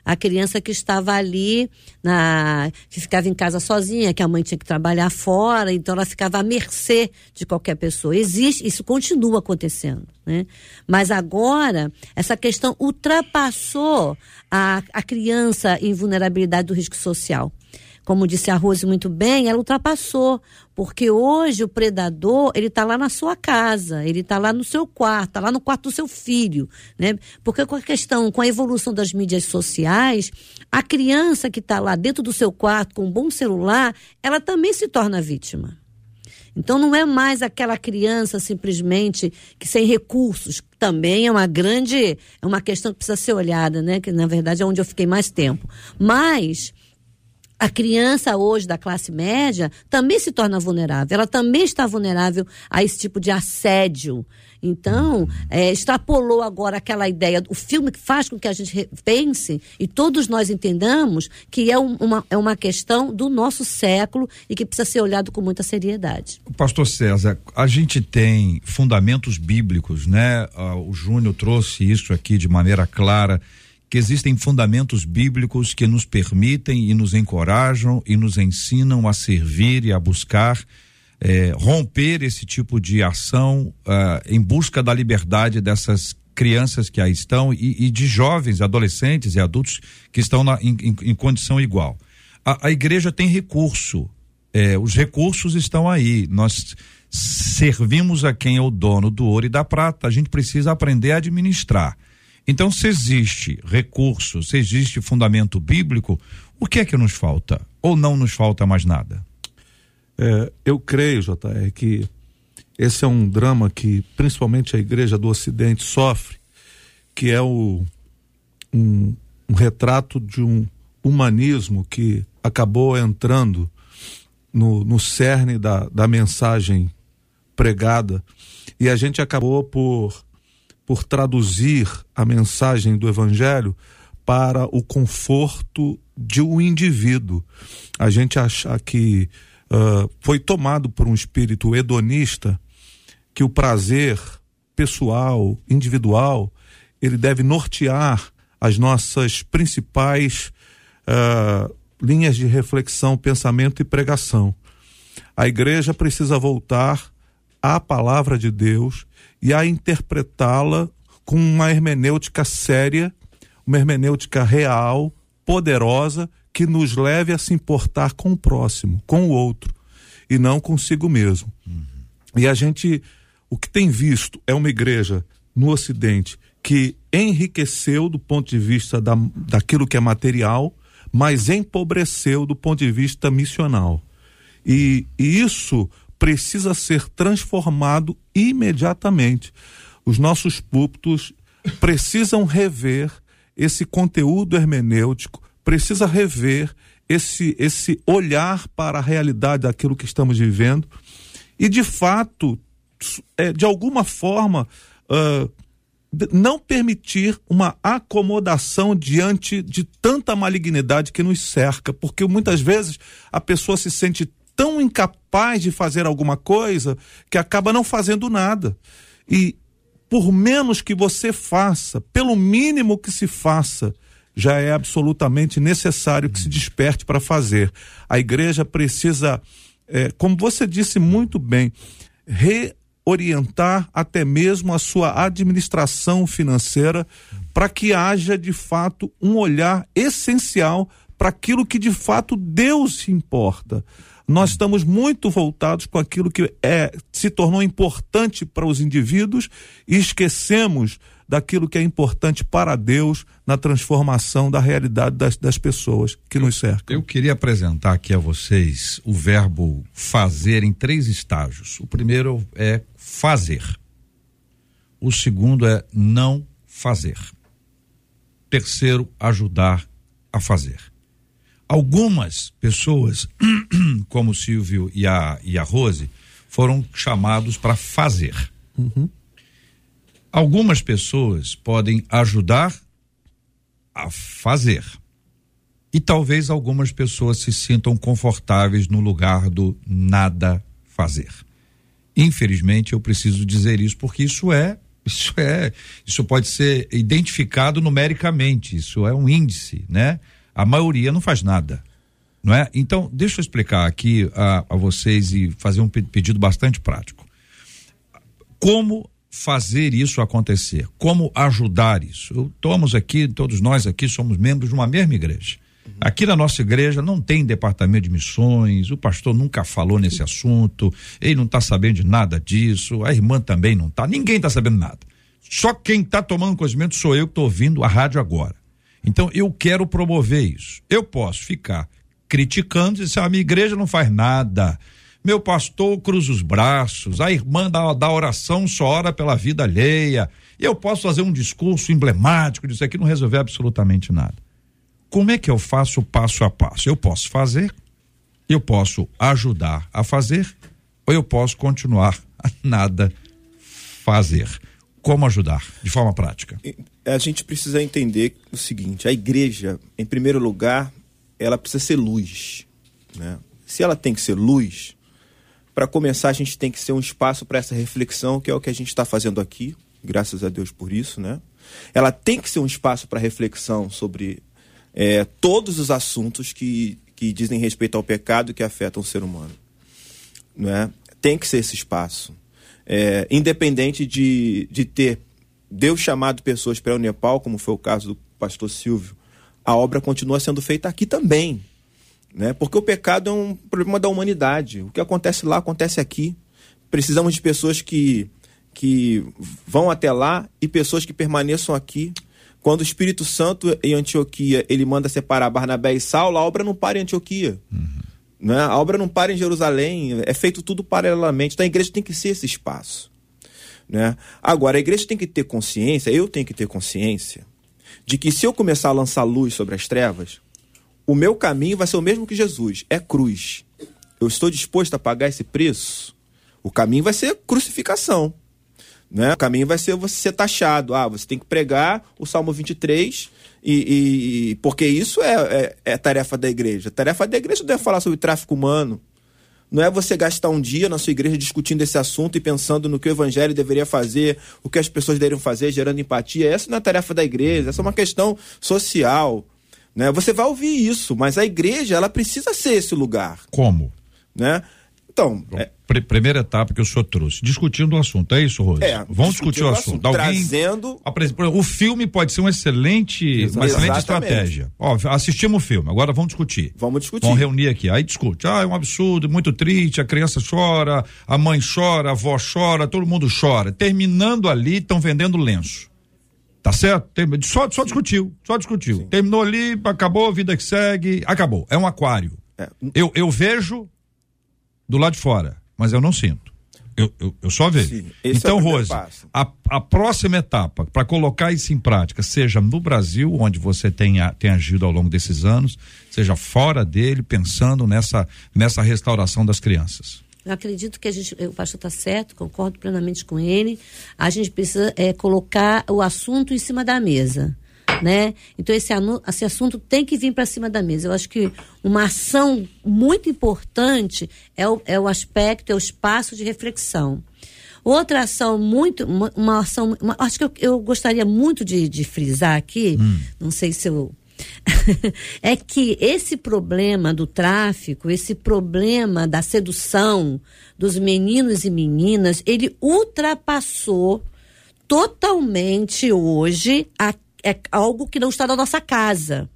Speaker 3: A criança que estava ali, na, que ficava em casa sozinha, que a mãe tinha que trabalhar fora, então ela ficava à mercê de qualquer pessoa. Existe, isso continua acontecendo. Né? Mas agora, essa questão ultrapassou a, a criança em vulnerabilidade do risco social como disse a Rose muito bem, ela ultrapassou, porque hoje o predador, ele está lá na sua casa, ele está lá no seu quarto, está lá no quarto do seu filho, né? Porque com a questão, com a evolução das mídias sociais, a criança que está lá dentro do seu quarto com um bom celular, ela também se torna vítima. Então não é mais aquela criança simplesmente que sem recursos, também é uma grande, é uma questão que precisa ser olhada, né? Que na verdade é onde eu fiquei mais tempo. Mas a criança hoje da classe média também se torna vulnerável, ela também está vulnerável a esse tipo de assédio. Então, é, extrapolou agora aquela ideia, o filme que faz com que a gente pense e todos nós entendamos que é, um, uma, é uma questão do nosso século e que precisa ser olhado com muita seriedade.
Speaker 1: Pastor César, a gente tem fundamentos bíblicos, né? Ah, o Júnior trouxe isso aqui de maneira clara que existem fundamentos bíblicos que nos permitem e nos encorajam e nos ensinam a servir e a buscar eh, romper esse tipo de ação uh, em busca da liberdade dessas crianças que aí estão e, e de jovens, adolescentes e adultos que estão na, em, em, em, condição igual. A, a igreja tem recurso, eh, os recursos estão aí. Nós servimos a quem é o dono do ouro e da prata. A gente precisa aprender a administrar. Então, se existe recurso, se existe fundamento bíblico, o que é que nos falta? Ou não nos falta mais nada?
Speaker 8: É, eu creio, JR, que esse é um drama que principalmente a igreja do Ocidente sofre, que é o, um, um retrato de um humanismo que acabou entrando no, no cerne da, da mensagem pregada e a gente acabou por por traduzir a mensagem do evangelho para o conforto de um indivíduo. A gente acha que uh, foi tomado por um espírito hedonista que o prazer pessoal, individual, ele deve nortear as nossas principais uh, linhas de reflexão, pensamento e pregação. A igreja precisa voltar à palavra de Deus e a interpretá-la com uma hermenêutica séria, uma hermenêutica real, poderosa, que nos leve a se importar com o próximo, com o outro, e não consigo mesmo. Uhum. E a gente, o que tem visto é uma igreja no Ocidente que enriqueceu do ponto de vista da, daquilo que é material, mas empobreceu do ponto de vista missional. E, e isso precisa ser transformado imediatamente. Os nossos púlpitos precisam rever esse conteúdo hermenêutico, precisa rever esse, esse olhar para a realidade daquilo que estamos vivendo e, de fato, é, de alguma forma, uh, não permitir uma acomodação diante de tanta malignidade que nos cerca, porque muitas vezes a pessoa se sente tão incapaz de fazer alguma coisa que acaba não fazendo nada. E por menos que você faça, pelo mínimo que se faça, já é absolutamente necessário que se desperte para fazer. A igreja precisa, é, como você disse muito bem, reorientar até mesmo a sua administração financeira para que haja de fato um olhar essencial para aquilo que de fato Deus importa nós estamos muito voltados com aquilo que é, se tornou importante para os indivíduos e esquecemos daquilo que é importante para Deus na transformação da realidade das, das pessoas que nos cercam.
Speaker 1: Eu queria apresentar aqui a vocês o verbo fazer em três estágios. O primeiro é fazer. O segundo é não fazer. Terceiro, ajudar a fazer. Algumas pessoas, como o Silvio e a, e a Rose, foram chamados para fazer. Uhum. Algumas pessoas podem ajudar a fazer. E talvez algumas pessoas se sintam confortáveis no lugar do nada fazer. Infelizmente, eu preciso dizer isso porque isso é, isso é, isso pode ser identificado numericamente, isso é um índice, né? A maioria não faz nada. Não é? Então, deixa eu explicar aqui a, a vocês e fazer um pedido bastante prático. Como fazer isso acontecer? Como ajudar isso? Estamos aqui, todos nós aqui somos membros de uma mesma igreja. Aqui na nossa igreja não tem departamento de missões, o pastor nunca falou nesse assunto, ele não está sabendo de nada disso, a irmã também não está, ninguém está sabendo nada. Só quem está tomando conhecimento sou eu que estou ouvindo a rádio agora. Então eu quero promover isso. Eu posso ficar criticando e dizer, a minha igreja não faz nada. Meu pastor cruza os braços, a irmã da, da oração só ora pela vida alheia. Eu posso fazer um discurso emblemático disso aqui, não resolver absolutamente nada. Como é que eu faço passo a passo? Eu posso fazer, eu posso ajudar a fazer, ou eu posso continuar a nada fazer. Como ajudar de forma prática?
Speaker 4: A gente precisa entender o seguinte: a igreja, em primeiro lugar, ela precisa ser luz. Né? Se ela tem que ser luz, para começar, a gente tem que ser um espaço para essa reflexão, que é o que a gente está fazendo aqui, graças a Deus por isso. Né? Ela tem que ser um espaço para reflexão sobre é, todos os assuntos que, que dizem respeito ao pecado que afetam o ser humano. Né? Tem que ser esse espaço. É, independente de, de ter Deus chamado pessoas para o Nepal, como foi o caso do pastor Silvio, a obra continua sendo feita aqui também. Né? Porque o pecado é um problema da humanidade. O que acontece lá acontece aqui. Precisamos de pessoas que, que vão até lá e pessoas que permaneçam aqui. Quando o Espírito Santo em Antioquia ele manda separar Barnabé e Saulo, a obra não para em Antioquia. Uhum. Né? A obra não para em Jerusalém, é feito tudo paralelamente. Então a igreja tem que ser esse espaço. Né? Agora, a igreja tem que ter consciência, eu tenho que ter consciência, de que se eu começar a lançar luz sobre as trevas, o meu caminho vai ser o mesmo que Jesus, é cruz. Eu estou disposto a pagar esse preço? O caminho vai ser crucificação. Né? O caminho vai ser você ser taxado. Ah, você tem que pregar o Salmo 23, e, e porque isso é, é, é, tarefa da igreja. A tarefa da igreja não é falar sobre tráfico humano. Não é você gastar um dia na sua igreja discutindo esse assunto e pensando no que o evangelho deveria fazer, o que as pessoas deveriam fazer, gerando empatia. Essa não é a tarefa da igreja, essa é uma questão social. Né? Você vai ouvir isso, mas a igreja ela precisa ser esse lugar.
Speaker 1: Como?
Speaker 4: Né? Então,
Speaker 1: é... primeira etapa que o senhor trouxe, discutindo o assunto, é isso, Rose? É, Vamos discutir o assunto. assunto.
Speaker 4: Alguém trazendo...
Speaker 1: O filme pode ser um excelente, uma excelente estratégia. Ó, assistimos o filme, agora vamos discutir.
Speaker 4: Vamos discutir.
Speaker 1: Vamos reunir aqui, aí discute. Ah, é um absurdo, muito triste, a criança chora, a mãe chora, a avó chora, todo mundo chora. Terminando ali, estão vendendo lenço. Tá certo? Só, só discutiu, só discutiu. Sim. Terminou ali, acabou, vida que segue, acabou. É um aquário. É. Eu, eu vejo do lado de fora, mas eu não sinto. Eu, eu, eu só vejo. Sim, então, é Rose, a, a, próxima etapa para colocar isso em prática, seja no Brasil, onde você tem, tem agido ao longo desses anos, seja fora dele, pensando nessa, nessa restauração das crianças.
Speaker 3: Eu acredito que a gente, o pastor está certo, concordo plenamente com ele. A gente precisa é, colocar o assunto em cima da mesa né? Então esse, esse assunto tem que vir para cima da mesa. Eu acho que uma ação muito importante é o, é o aspecto, é o espaço de reflexão. Outra ação muito, uma, uma ação, uma, acho que eu, eu, gostaria muito de, de frisar aqui, hum. não sei se eu é que esse problema do tráfico, esse problema da sedução dos meninos e meninas, ele ultrapassou totalmente hoje a é algo que não está na nossa casa.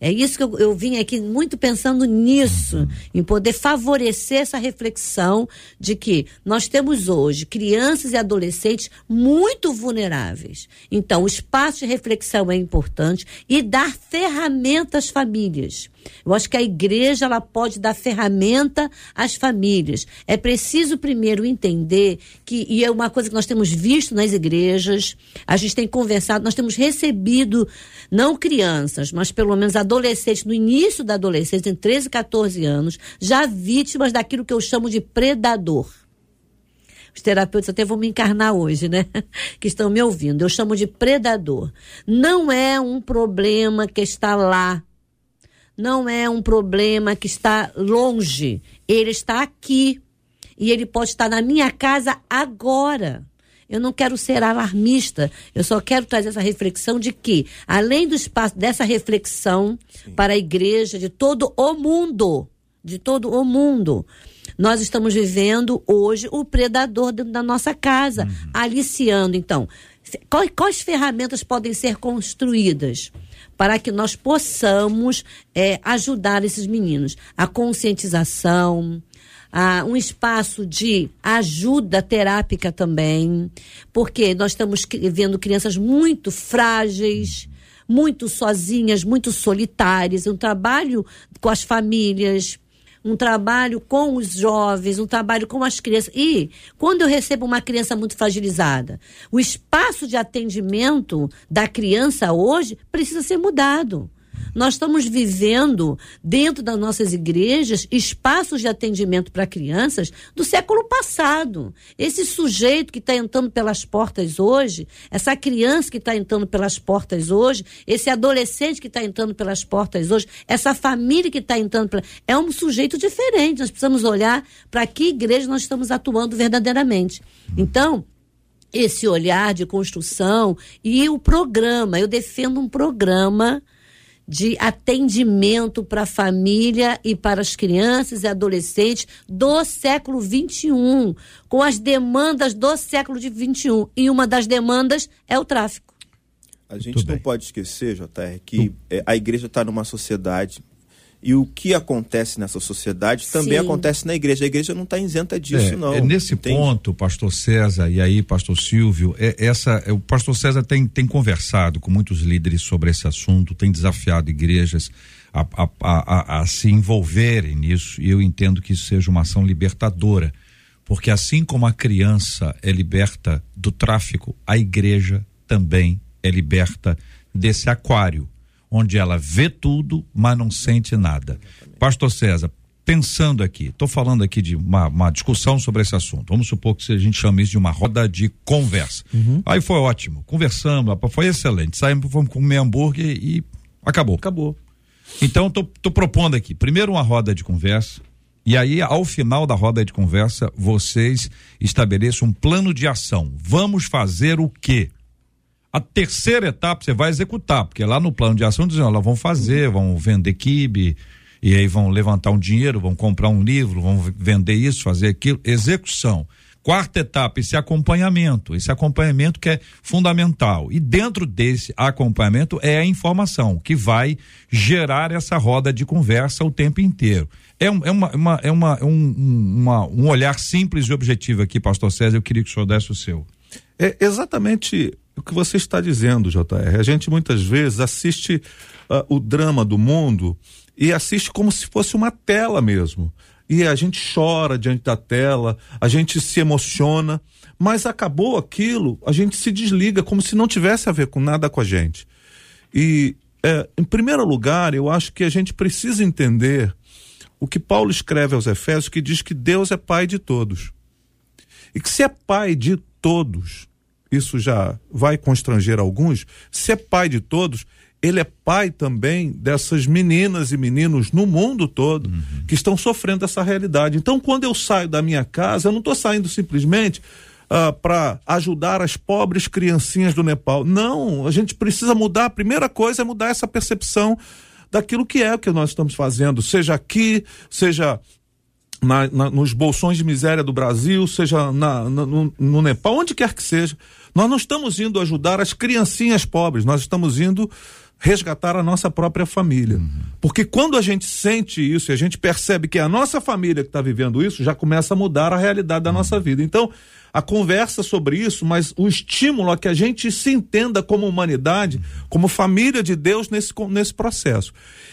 Speaker 3: É isso que eu, eu vim aqui muito pensando nisso, em poder favorecer essa reflexão de que nós temos hoje crianças e adolescentes muito vulneráveis. Então, o espaço de reflexão é importante e dar ferramentas às famílias. Eu acho que a igreja ela pode dar ferramenta às famílias. É preciso primeiro entender que e é uma coisa que nós temos visto nas igrejas, a gente tem conversado, nós temos recebido não crianças, mas pelo menos adolescentes no início da adolescência, em 13, 14 anos, já vítimas daquilo que eu chamo de predador os terapeutas até vão me encarnar hoje, né? Que estão me ouvindo. Eu chamo de predador. Não é um problema que está lá não é um problema que está longe, ele está aqui. E ele pode estar na minha casa agora. Eu não quero ser alarmista, eu só quero trazer essa reflexão de que, além do espaço dessa reflexão Sim. para a igreja de todo o mundo, de todo o mundo, nós estamos vivendo hoje o predador dentro da nossa casa, uhum. aliciando. Então, quais, quais ferramentas podem ser construídas? Para que nós possamos é, ajudar esses meninos. A conscientização, um espaço de ajuda terápica também, porque nós estamos vendo crianças muito frágeis, muito sozinhas, muito solitárias, um trabalho com as famílias, um trabalho com os jovens, um trabalho com as crianças. E quando eu recebo uma criança muito fragilizada, o espaço de atendimento da criança hoje precisa ser mudado. Nós estamos vivendo, dentro das nossas igrejas, espaços de atendimento para crianças do século passado. Esse sujeito que está entrando pelas portas hoje, essa criança que está entrando pelas portas hoje, esse adolescente que está entrando pelas portas hoje, essa família que está entrando, pela... é um sujeito diferente. Nós precisamos olhar para que igreja nós estamos atuando verdadeiramente. Então, esse olhar de construção e o programa. Eu defendo um programa de atendimento para a família e para as crianças e adolescentes do século XXI, com as demandas do século XXI. E uma das demandas é o tráfico.
Speaker 4: A gente não pode esquecer, JR, que é, a igreja está numa sociedade e o que acontece nessa sociedade também Sim. acontece na igreja. A igreja não está isenta disso,
Speaker 1: é,
Speaker 4: não.
Speaker 1: É nesse entende? ponto, pastor César e aí, pastor Silvio, é, essa, é, o pastor César tem, tem conversado com muitos líderes sobre esse assunto, tem desafiado igrejas a, a, a, a se envolverem nisso, e eu entendo que isso seja uma ação libertadora. Porque assim como a criança é liberta do tráfico, a igreja também é liberta desse aquário onde ela vê tudo, mas não sente nada. Pastor César, pensando aqui, estou falando aqui de uma, uma, discussão sobre esse assunto. Vamos supor que a gente chama isso de uma roda de conversa. Uhum. Aí foi ótimo, conversamos, foi excelente. Saímos, fomos comer hambúrguer e acabou.
Speaker 8: Acabou.
Speaker 1: Então, estou propondo aqui, primeiro uma roda de conversa, e aí, ao final da roda de conversa, vocês estabeleçam um plano de ação. Vamos fazer o quê? A terceira etapa você vai executar, porque lá no plano de ação dizem, olha, vão fazer, vão vender kibe, e aí vão levantar um dinheiro, vão comprar um livro, vão vender isso, fazer aquilo. Execução. Quarta etapa, esse acompanhamento. Esse acompanhamento que é fundamental. E dentro desse acompanhamento é a informação que vai gerar essa roda de conversa o tempo inteiro. É, um, é, uma, uma, é uma, um, uma, um olhar simples e objetivo aqui, pastor César. Eu queria que o senhor desse o seu.
Speaker 8: É exatamente o que você está dizendo, JR. A gente muitas vezes assiste uh, o drama do mundo e assiste como se fosse uma tela mesmo. E a gente chora diante da tela, a gente se emociona, mas acabou aquilo, a gente se desliga como se não tivesse a ver com nada com a gente. E, é, em primeiro lugar, eu acho que a gente precisa entender o que Paulo escreve aos Efésios, que diz que Deus é pai de todos. E que se é pai de todos, isso já vai constranger alguns, se é pai de todos, ele é pai também dessas meninas e meninos no mundo todo uhum. que estão sofrendo essa realidade. Então, quando eu saio da minha casa, eu não estou saindo simplesmente uh, para ajudar as pobres criancinhas do Nepal. Não, a gente precisa mudar. A primeira coisa é mudar essa percepção daquilo que é o que nós estamos fazendo, seja aqui, seja na, na, nos bolsões de miséria do Brasil, seja na, no, no Nepal, onde quer que seja. Nós não estamos indo ajudar as criancinhas pobres, nós estamos indo resgatar a nossa própria família. Uhum. Porque quando a gente sente isso e a gente percebe que é a nossa família que está vivendo isso, já começa a mudar a realidade da uhum. nossa vida. Então, a conversa sobre isso, mas o estímulo a que a gente se entenda como humanidade, como família de Deus nesse, nesse processo.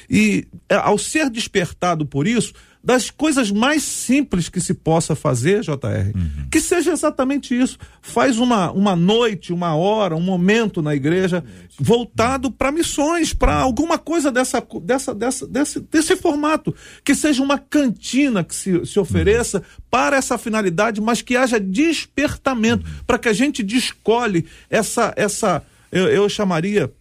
Speaker 8: E é, ao ser despertado por isso, das coisas mais simples que se possa fazer, JR, uhum. que seja exatamente isso. Faz uma, uma noite, uma hora, um momento na igreja voltado para missões, para alguma coisa dessa, dessa, dessa, desse, desse formato. Que seja uma cantina que se, se ofereça uhum. para essa finalidade, mas que haja despertamento, uhum. para que a gente descole essa, essa eu, eu chamaria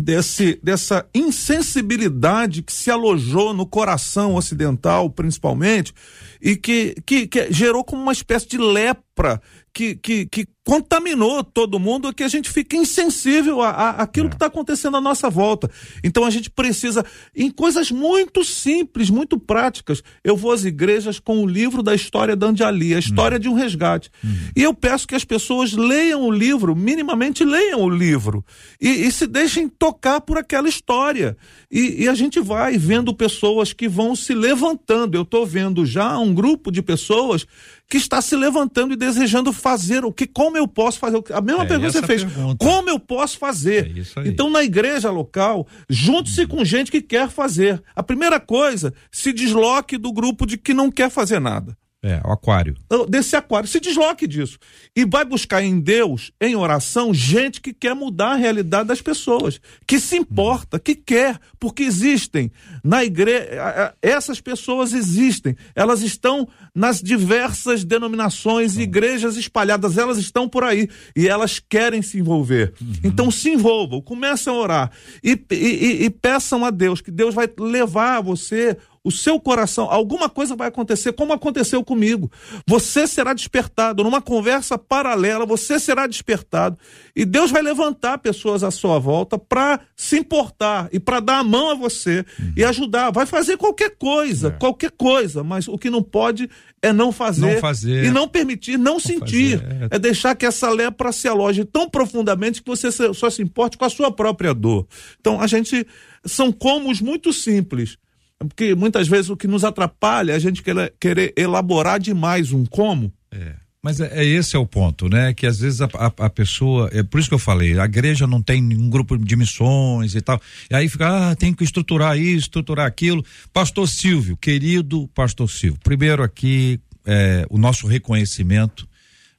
Speaker 8: desse, dessa insensibilidade que se alojou no coração ocidental, principalmente, e que, que, que gerou como uma espécie de lepra que, que, que contaminou todo mundo que a gente fica insensível a, a aquilo é. que está acontecendo à nossa volta. Então a gente precisa, em coisas muito simples, muito práticas, eu vou às igrejas com o livro da história da Andiali, a história uhum. de um resgate. Uhum. E eu peço que as pessoas leiam o livro, minimamente leiam o livro, e, e se deixem tocar por aquela história. E, e, a gente vai vendo pessoas que vão se levantando. Eu estou vendo já um grupo de pessoas que está se levantando e desejando fazer o que, como eu posso fazer? A mesma é pergunta que você fez. Pergunta. Como eu posso fazer? É então, na igreja local, junte-se com gente que quer fazer. A primeira coisa, se desloque do grupo de que não quer fazer nada.
Speaker 1: É, o aquário.
Speaker 8: Desse aquário. Se desloque disso. E vai buscar em Deus, em oração, gente que quer mudar a realidade das pessoas. Que se importa, que quer, porque existem. Na igreja, essas pessoas existem. Elas estão nas diversas denominações e igrejas espalhadas. Elas estão por aí. E elas querem se envolver. Uhum. Então se envolvam, comecem a orar. E, e, e peçam a Deus, que Deus vai levar você o seu coração, alguma coisa vai acontecer, como aconteceu comigo. Você será despertado numa conversa paralela, você será despertado e Deus vai levantar pessoas à sua volta para se importar e para dar a mão a você uhum. e ajudar. Vai fazer qualquer coisa, é. qualquer coisa, mas o que não pode é não fazer,
Speaker 1: não fazer.
Speaker 8: e não permitir, não, não sentir. Fazer. É. é deixar que essa lepra se aloje tão profundamente que você só se importe com a sua própria dor. Então a gente são comos muito simples porque muitas vezes o que nos atrapalha é a gente querer, elaborar demais um como.
Speaker 1: É. Mas é, é, esse é o ponto, né? Que às vezes a, a, a, pessoa, é por isso que eu falei, a igreja não tem um grupo de missões e tal. E aí fica, ah, tem que estruturar isso, estruturar aquilo. Pastor Silvio, querido Pastor Silvio, primeiro aqui é, o nosso reconhecimento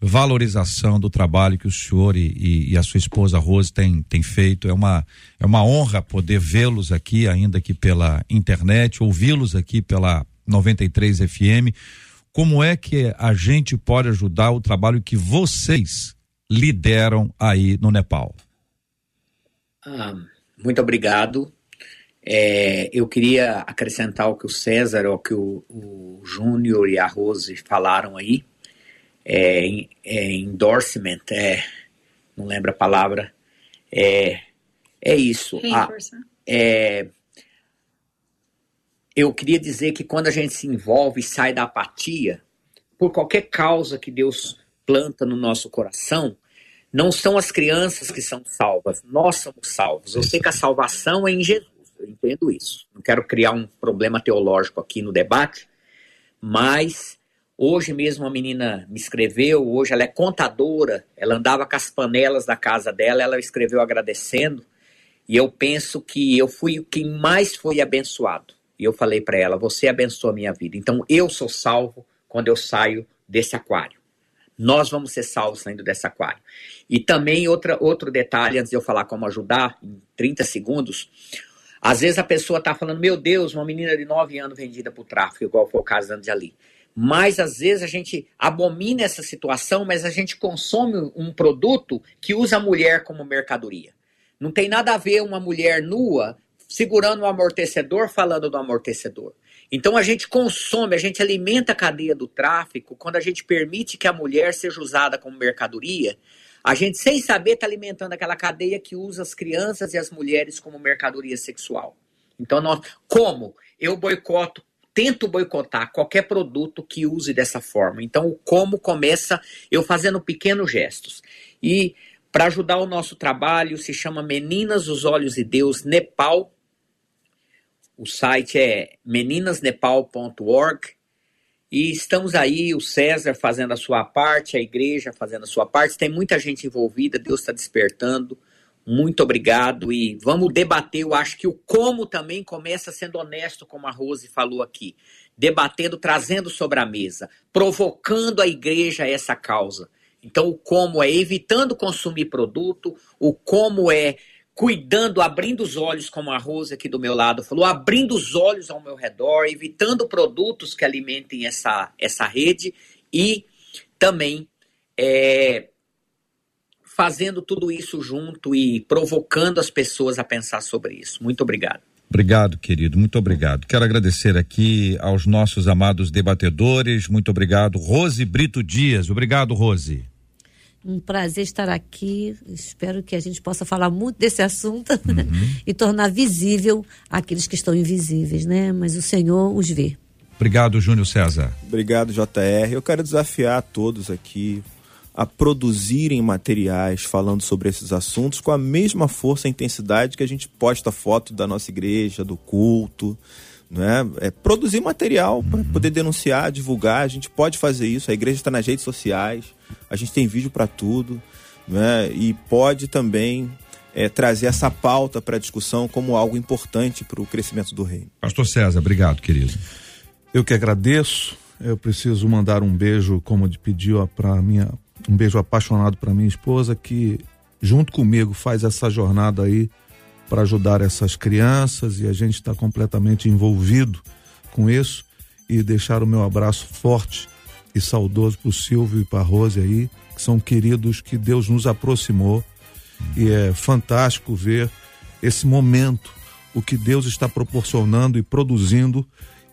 Speaker 1: valorização do trabalho que o senhor e, e, e a sua esposa Rose têm tem feito. É uma, é uma honra poder vê-los aqui, ainda aqui pela internet, ouvi-los aqui pela, 93 FM. Como é que a gente pode ajudar o trabalho que vocês lideram aí no Nepal?
Speaker 5: Ah, muito obrigado. É, eu queria acrescentar o que o César, o que o, o Júnior e a Rose falaram aí. É, é, endorsement, é, não lembro a palavra. É, é isso. A, é, eu queria dizer que quando a gente se envolve e sai da apatia, por qualquer causa que Deus planta no nosso coração, não são as crianças que são salvas, nós somos salvos. Eu sei que a salvação é em Jesus, eu entendo isso. Não quero criar um problema teológico aqui no debate, mas hoje mesmo a menina me escreveu, hoje ela é contadora, ela andava com as panelas da casa dela, ela escreveu agradecendo, e eu penso que eu fui o que mais foi abençoado. E eu falei para ela: Você abençoa a minha vida. Então eu sou salvo quando eu saio desse aquário. Nós vamos ser salvos saindo desse aquário. E também outra, outro detalhe, antes de eu falar como ajudar, em 30 segundos. Às vezes a pessoa está falando, meu Deus, uma menina de 9 anos vendida para o tráfico, igual foi o caso antes ali. Mas às vezes a gente abomina essa situação, mas a gente consome um produto que usa a mulher como mercadoria. Não tem nada a ver uma mulher nua segurando o um amortecedor falando do amortecedor. Então a gente consome, a gente alimenta a cadeia do tráfico quando a gente permite que a mulher seja usada como mercadoria. A gente, sem saber, está alimentando aquela cadeia que usa as crianças e as mulheres como mercadoria sexual. Então, nós, como? Eu boicoto, tento boicotar qualquer produto que use dessa forma. Então, o como começa eu fazendo pequenos gestos. E para ajudar o nosso trabalho, se chama Meninas dos Olhos de Deus Nepal o site é meninasnepal.org e estamos aí, o César fazendo a sua parte, a igreja fazendo a sua parte. Tem muita gente envolvida, Deus está despertando. Muito obrigado e vamos debater. Eu acho que o como também começa sendo honesto, como a Rose falou aqui, debatendo, trazendo sobre a mesa, provocando a igreja essa causa. Então, o como é evitando consumir produto, o como é cuidando, abrindo os olhos, como a Rose aqui do meu lado falou, abrindo os olhos ao meu redor, evitando produtos que alimentem essa, essa rede e também é, fazendo tudo isso junto e provocando as pessoas a pensar sobre isso. Muito obrigado.
Speaker 1: Obrigado, querido, muito obrigado. Quero agradecer aqui aos nossos amados debatedores. Muito obrigado, Rose Brito Dias. Obrigado, Rose.
Speaker 3: Um prazer estar aqui. Espero que a gente possa falar muito desse assunto uhum. e tornar visível aqueles que estão invisíveis, né? Mas o Senhor os vê.
Speaker 1: Obrigado, Júnior César.
Speaker 4: Obrigado, JR. Eu quero desafiar todos aqui a produzirem materiais falando sobre esses assuntos com a mesma força e intensidade que a gente posta foto da nossa igreja, do culto, né? É produzir material uhum. para poder denunciar, divulgar. A gente pode fazer isso. A igreja está nas redes sociais, a gente tem vídeo para tudo, né? E pode também é, trazer essa pauta para a discussão como algo importante para o crescimento do reino.
Speaker 1: Pastor César, obrigado, querido.
Speaker 8: Eu que agradeço. Eu preciso mandar um beijo, como pediu para minha, um beijo apaixonado para minha esposa que junto comigo faz essa jornada aí para ajudar essas crianças e a gente está completamente envolvido com isso. E deixar o meu abraço forte e saudoso para o Silvio e para a Rose aí, que são queridos que Deus nos aproximou. E é fantástico ver esse momento, o que Deus está proporcionando e produzindo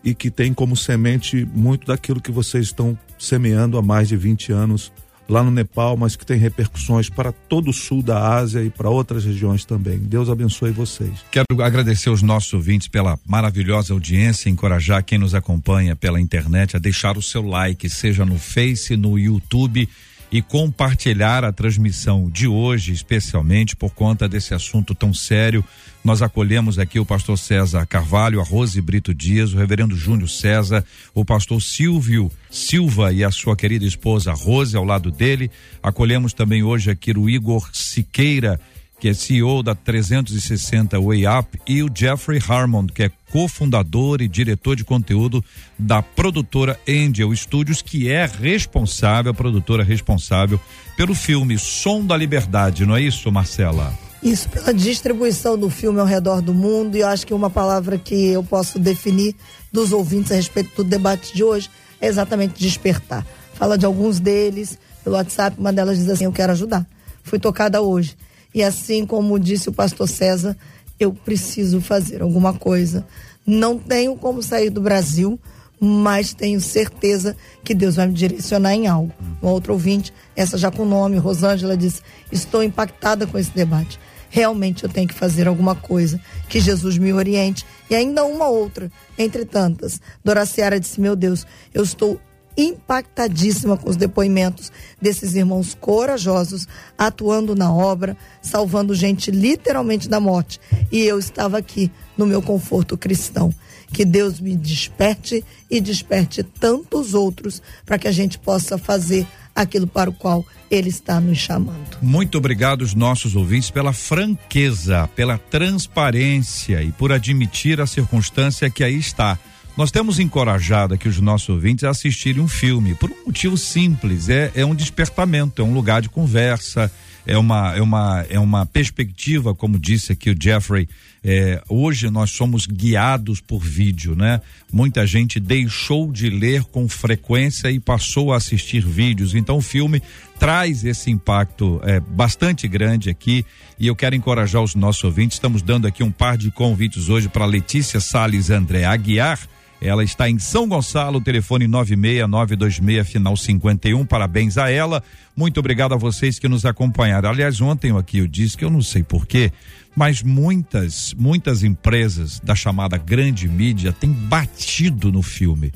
Speaker 8: e que tem como semente muito daquilo que vocês estão semeando há mais de 20 anos lá no Nepal, mas que tem repercussões para todo o sul da Ásia e para outras regiões também. Deus abençoe vocês.
Speaker 1: Quero agradecer os nossos ouvintes pela maravilhosa audiência, encorajar quem nos acompanha pela internet a deixar o seu like, seja no Face, no YouTube e compartilhar a transmissão de hoje, especialmente por conta desse assunto tão sério. Nós acolhemos aqui o pastor César Carvalho, a Rose Brito Dias, o reverendo Júnior César, o pastor Silvio Silva e a sua querida esposa Rose ao lado dele. Acolhemos também hoje aqui o Igor Siqueira que é CEO da 360 Way Up, e o Jeffrey Harmon, que é cofundador e diretor de conteúdo da produtora Angel Studios, que é responsável, a produtora responsável pelo filme Som da Liberdade, não é isso, Marcela?
Speaker 6: Isso, pela distribuição do filme ao redor do mundo, e eu acho que uma palavra que eu posso definir dos ouvintes a respeito do debate de hoje é exatamente despertar. Fala de alguns deles pelo WhatsApp, uma delas diz assim: Eu quero ajudar. Fui tocada hoje. E assim como disse o pastor César, eu preciso fazer alguma coisa. Não tenho como sair do Brasil, mas tenho certeza que Deus vai me direcionar em algo. Um outro ouvinte, essa já com nome, Rosângela, disse: Estou impactada com esse debate realmente eu tenho que fazer alguma coisa, que Jesus me oriente. E ainda uma outra, entre tantas. Doraciara disse: Meu Deus, eu estou impactadíssima com os depoimentos desses irmãos corajosos atuando na obra, salvando gente literalmente da morte. E eu estava aqui no meu conforto cristão. Que Deus me desperte e desperte tantos outros para que a gente possa fazer aquilo para o qual ele está nos chamando.
Speaker 1: Muito obrigado os nossos ouvintes pela franqueza, pela transparência e por admitir a circunstância que aí está. Nós temos encorajado aqui os nossos ouvintes a assistirem um filme por um motivo simples, é, é um despertamento, é um lugar de conversa, é uma, é uma, é uma perspectiva, como disse aqui o Jeffrey, é, hoje nós somos guiados por vídeo, né? Muita gente deixou de ler com frequência e passou a assistir vídeos. Então o filme traz esse impacto é, bastante grande aqui e eu quero encorajar os nossos ouvintes. Estamos dando aqui um par de convites hoje para Letícia Sales André Aguiar. Ela está em São Gonçalo, telefone 96926, final 51. Parabéns a ela. Muito obrigado a vocês que nos acompanharam. Aliás, ontem aqui eu disse que eu não sei porquê, mas muitas, muitas empresas da chamada grande mídia têm batido no filme.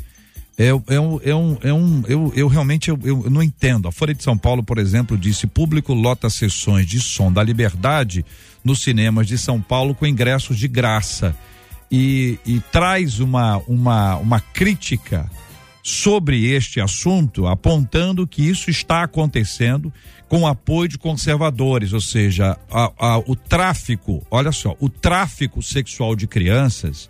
Speaker 1: É, é, é um, é um eu, eu realmente eu, eu não entendo. A Folha de São Paulo, por exemplo, disse: público lota sessões de som da liberdade nos cinemas de São Paulo com ingressos de graça. E, e traz uma, uma, uma crítica sobre este assunto, apontando que isso está acontecendo com apoio de conservadores, ou seja, a, a, o tráfico, olha só, o tráfico sexual de crianças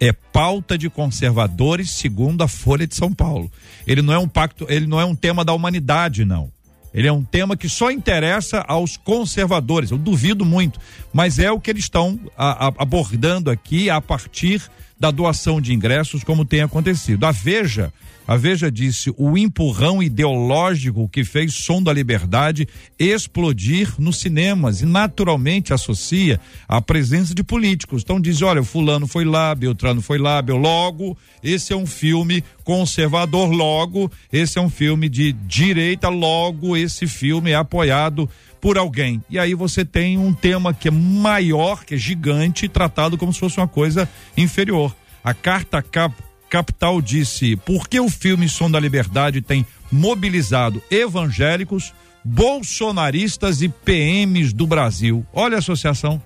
Speaker 1: é pauta de conservadores segundo a Folha de São Paulo. Ele não é um pacto, ele não é um tema da humanidade, não. Ele é um tema que só interessa aos conservadores. Eu duvido muito, mas é o que eles estão abordando aqui a partir da doação de ingressos, como tem acontecido. A Veja a Veja disse o empurrão ideológico que fez Som da Liberdade explodir nos cinemas e naturalmente associa a presença de políticos. Então diz, olha, o fulano foi lá, Beltrano foi lá, Bel, logo, esse é um filme conservador, logo, esse é um filme de direita, logo, esse filme é apoiado por alguém. E aí você tem um tema que é maior, que é gigante, tratado como se fosse uma coisa inferior. A carta cap Capital disse: por que o filme Som da Liberdade tem mobilizado evangélicos, bolsonaristas e PMs do Brasil? Olha a associação,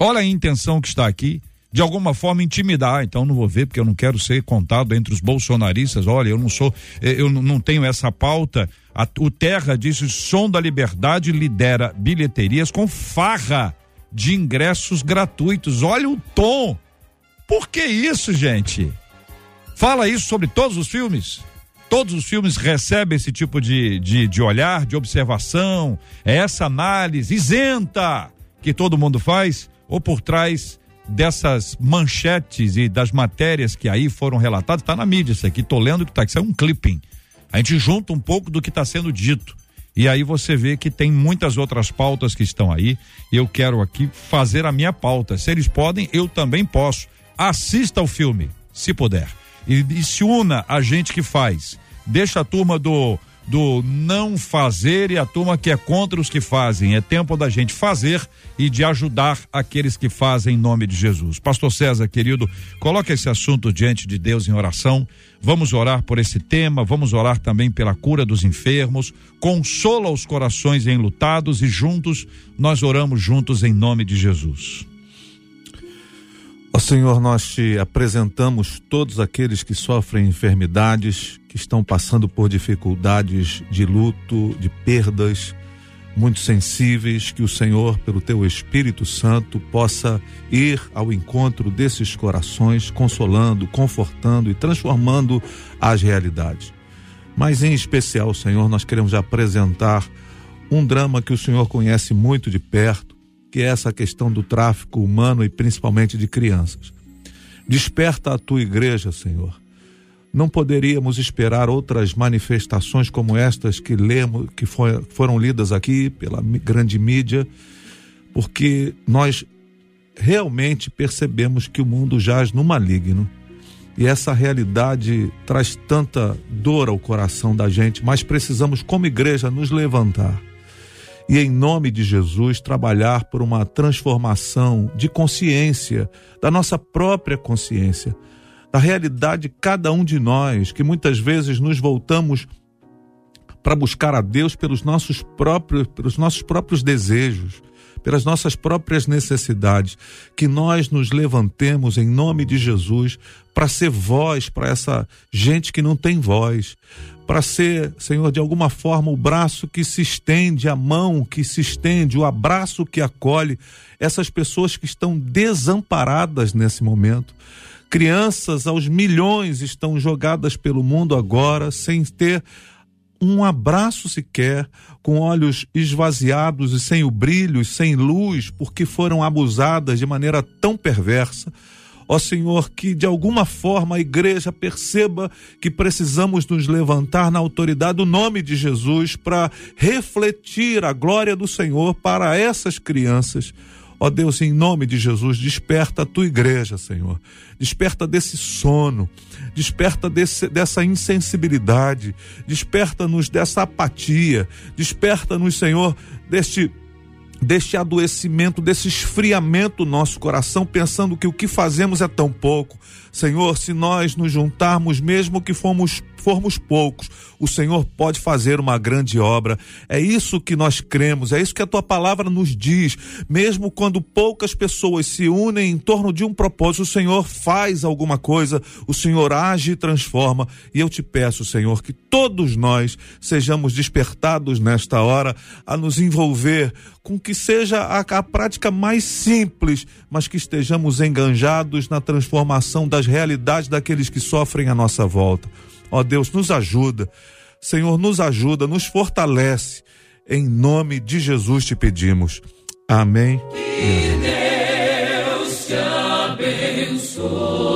Speaker 1: olha a intenção que está aqui. De alguma forma intimidar, então não vou ver porque eu não quero ser contado entre os bolsonaristas. Olha, eu não sou, eh, eu não tenho essa pauta. A, o Terra disse: Som da Liberdade lidera bilheterias com farra de ingressos gratuitos. Olha o tom. Por que isso, gente? Fala isso sobre todos os filmes? Todos os filmes recebem esse tipo de, de, de olhar, de observação, é essa análise isenta que todo mundo faz, ou por trás dessas manchetes e das matérias que aí foram relatadas, está na mídia isso aqui, tô lendo que tá, isso é um clipping. A gente junta um pouco do que está sendo dito. E aí você vê que tem muitas outras pautas que estão aí. Eu quero aqui fazer a minha pauta. Se eles podem, eu também posso. Assista o filme, se puder e, e se una a gente que faz. Deixa a turma do do não fazer e a turma que é contra os que fazem. É tempo da gente fazer e de ajudar aqueles que fazem em nome de Jesus. Pastor César, querido, coloca esse assunto diante de Deus em oração. Vamos orar por esse tema, vamos orar também pela cura dos enfermos. Consola os corações enlutados e juntos nós oramos juntos em nome de Jesus.
Speaker 8: Ó Senhor, nós te apresentamos todos aqueles que sofrem enfermidades, que estão passando por dificuldades de luto, de perdas, muito sensíveis, que o Senhor, pelo teu Espírito Santo, possa ir ao encontro desses corações, consolando, confortando e transformando as realidades. Mas em especial, Senhor, nós queremos apresentar um drama que o Senhor conhece muito de perto, que é essa questão do tráfico humano e principalmente de crianças. Desperta a tua igreja, Senhor. Não poderíamos esperar outras manifestações como estas que lemos, que foi, foram lidas aqui pela grande mídia, porque nós realmente percebemos que o mundo jaz no maligno. E essa realidade traz tanta dor ao coração da gente, mas precisamos, como igreja, nos levantar e, em nome de Jesus, trabalhar por uma transformação de consciência, da nossa própria consciência, da realidade de cada um de nós, que muitas vezes nos voltamos para buscar a Deus pelos nossos próprios, pelos nossos próprios desejos, pelas nossas próprias necessidades, que nós nos levantemos em nome de Jesus para ser voz para essa gente que não tem voz, para ser, Senhor, de alguma forma o braço que se estende, a mão que se estende, o abraço que acolhe essas pessoas que estão desamparadas nesse momento. Crianças aos milhões estão jogadas pelo mundo agora sem ter um abraço sequer, com olhos esvaziados e sem o brilho e sem luz, porque foram abusadas de maneira tão perversa. Ó Senhor, que de alguma forma a igreja perceba que precisamos nos levantar na autoridade do nome de Jesus para refletir a glória do Senhor para essas crianças. Ó Deus, em nome de Jesus, desperta a tua igreja, Senhor. Desperta desse sono, desperta desse, dessa insensibilidade, desperta-nos dessa apatia, desperta-nos, Senhor, deste deste adoecimento, desse esfriamento no nosso coração, pensando que o que fazemos é tão pouco. Senhor, se nós nos juntarmos, mesmo que fomos, formos poucos, o Senhor pode fazer uma grande obra. É isso que nós cremos, é isso que a tua palavra nos diz. Mesmo quando poucas pessoas se unem em torno de um propósito, o Senhor faz alguma coisa, o Senhor age e transforma. E eu te peço, Senhor, que todos nós sejamos despertados nesta hora a nos envolver com que seja a, a prática mais simples, mas que estejamos enganjados na transformação das realidades daqueles que sofrem à nossa volta. Ó Deus, nos ajuda. Senhor, nos ajuda, nos fortalece. Em nome de Jesus te pedimos. Amém.
Speaker 10: Que Deus te abençoe.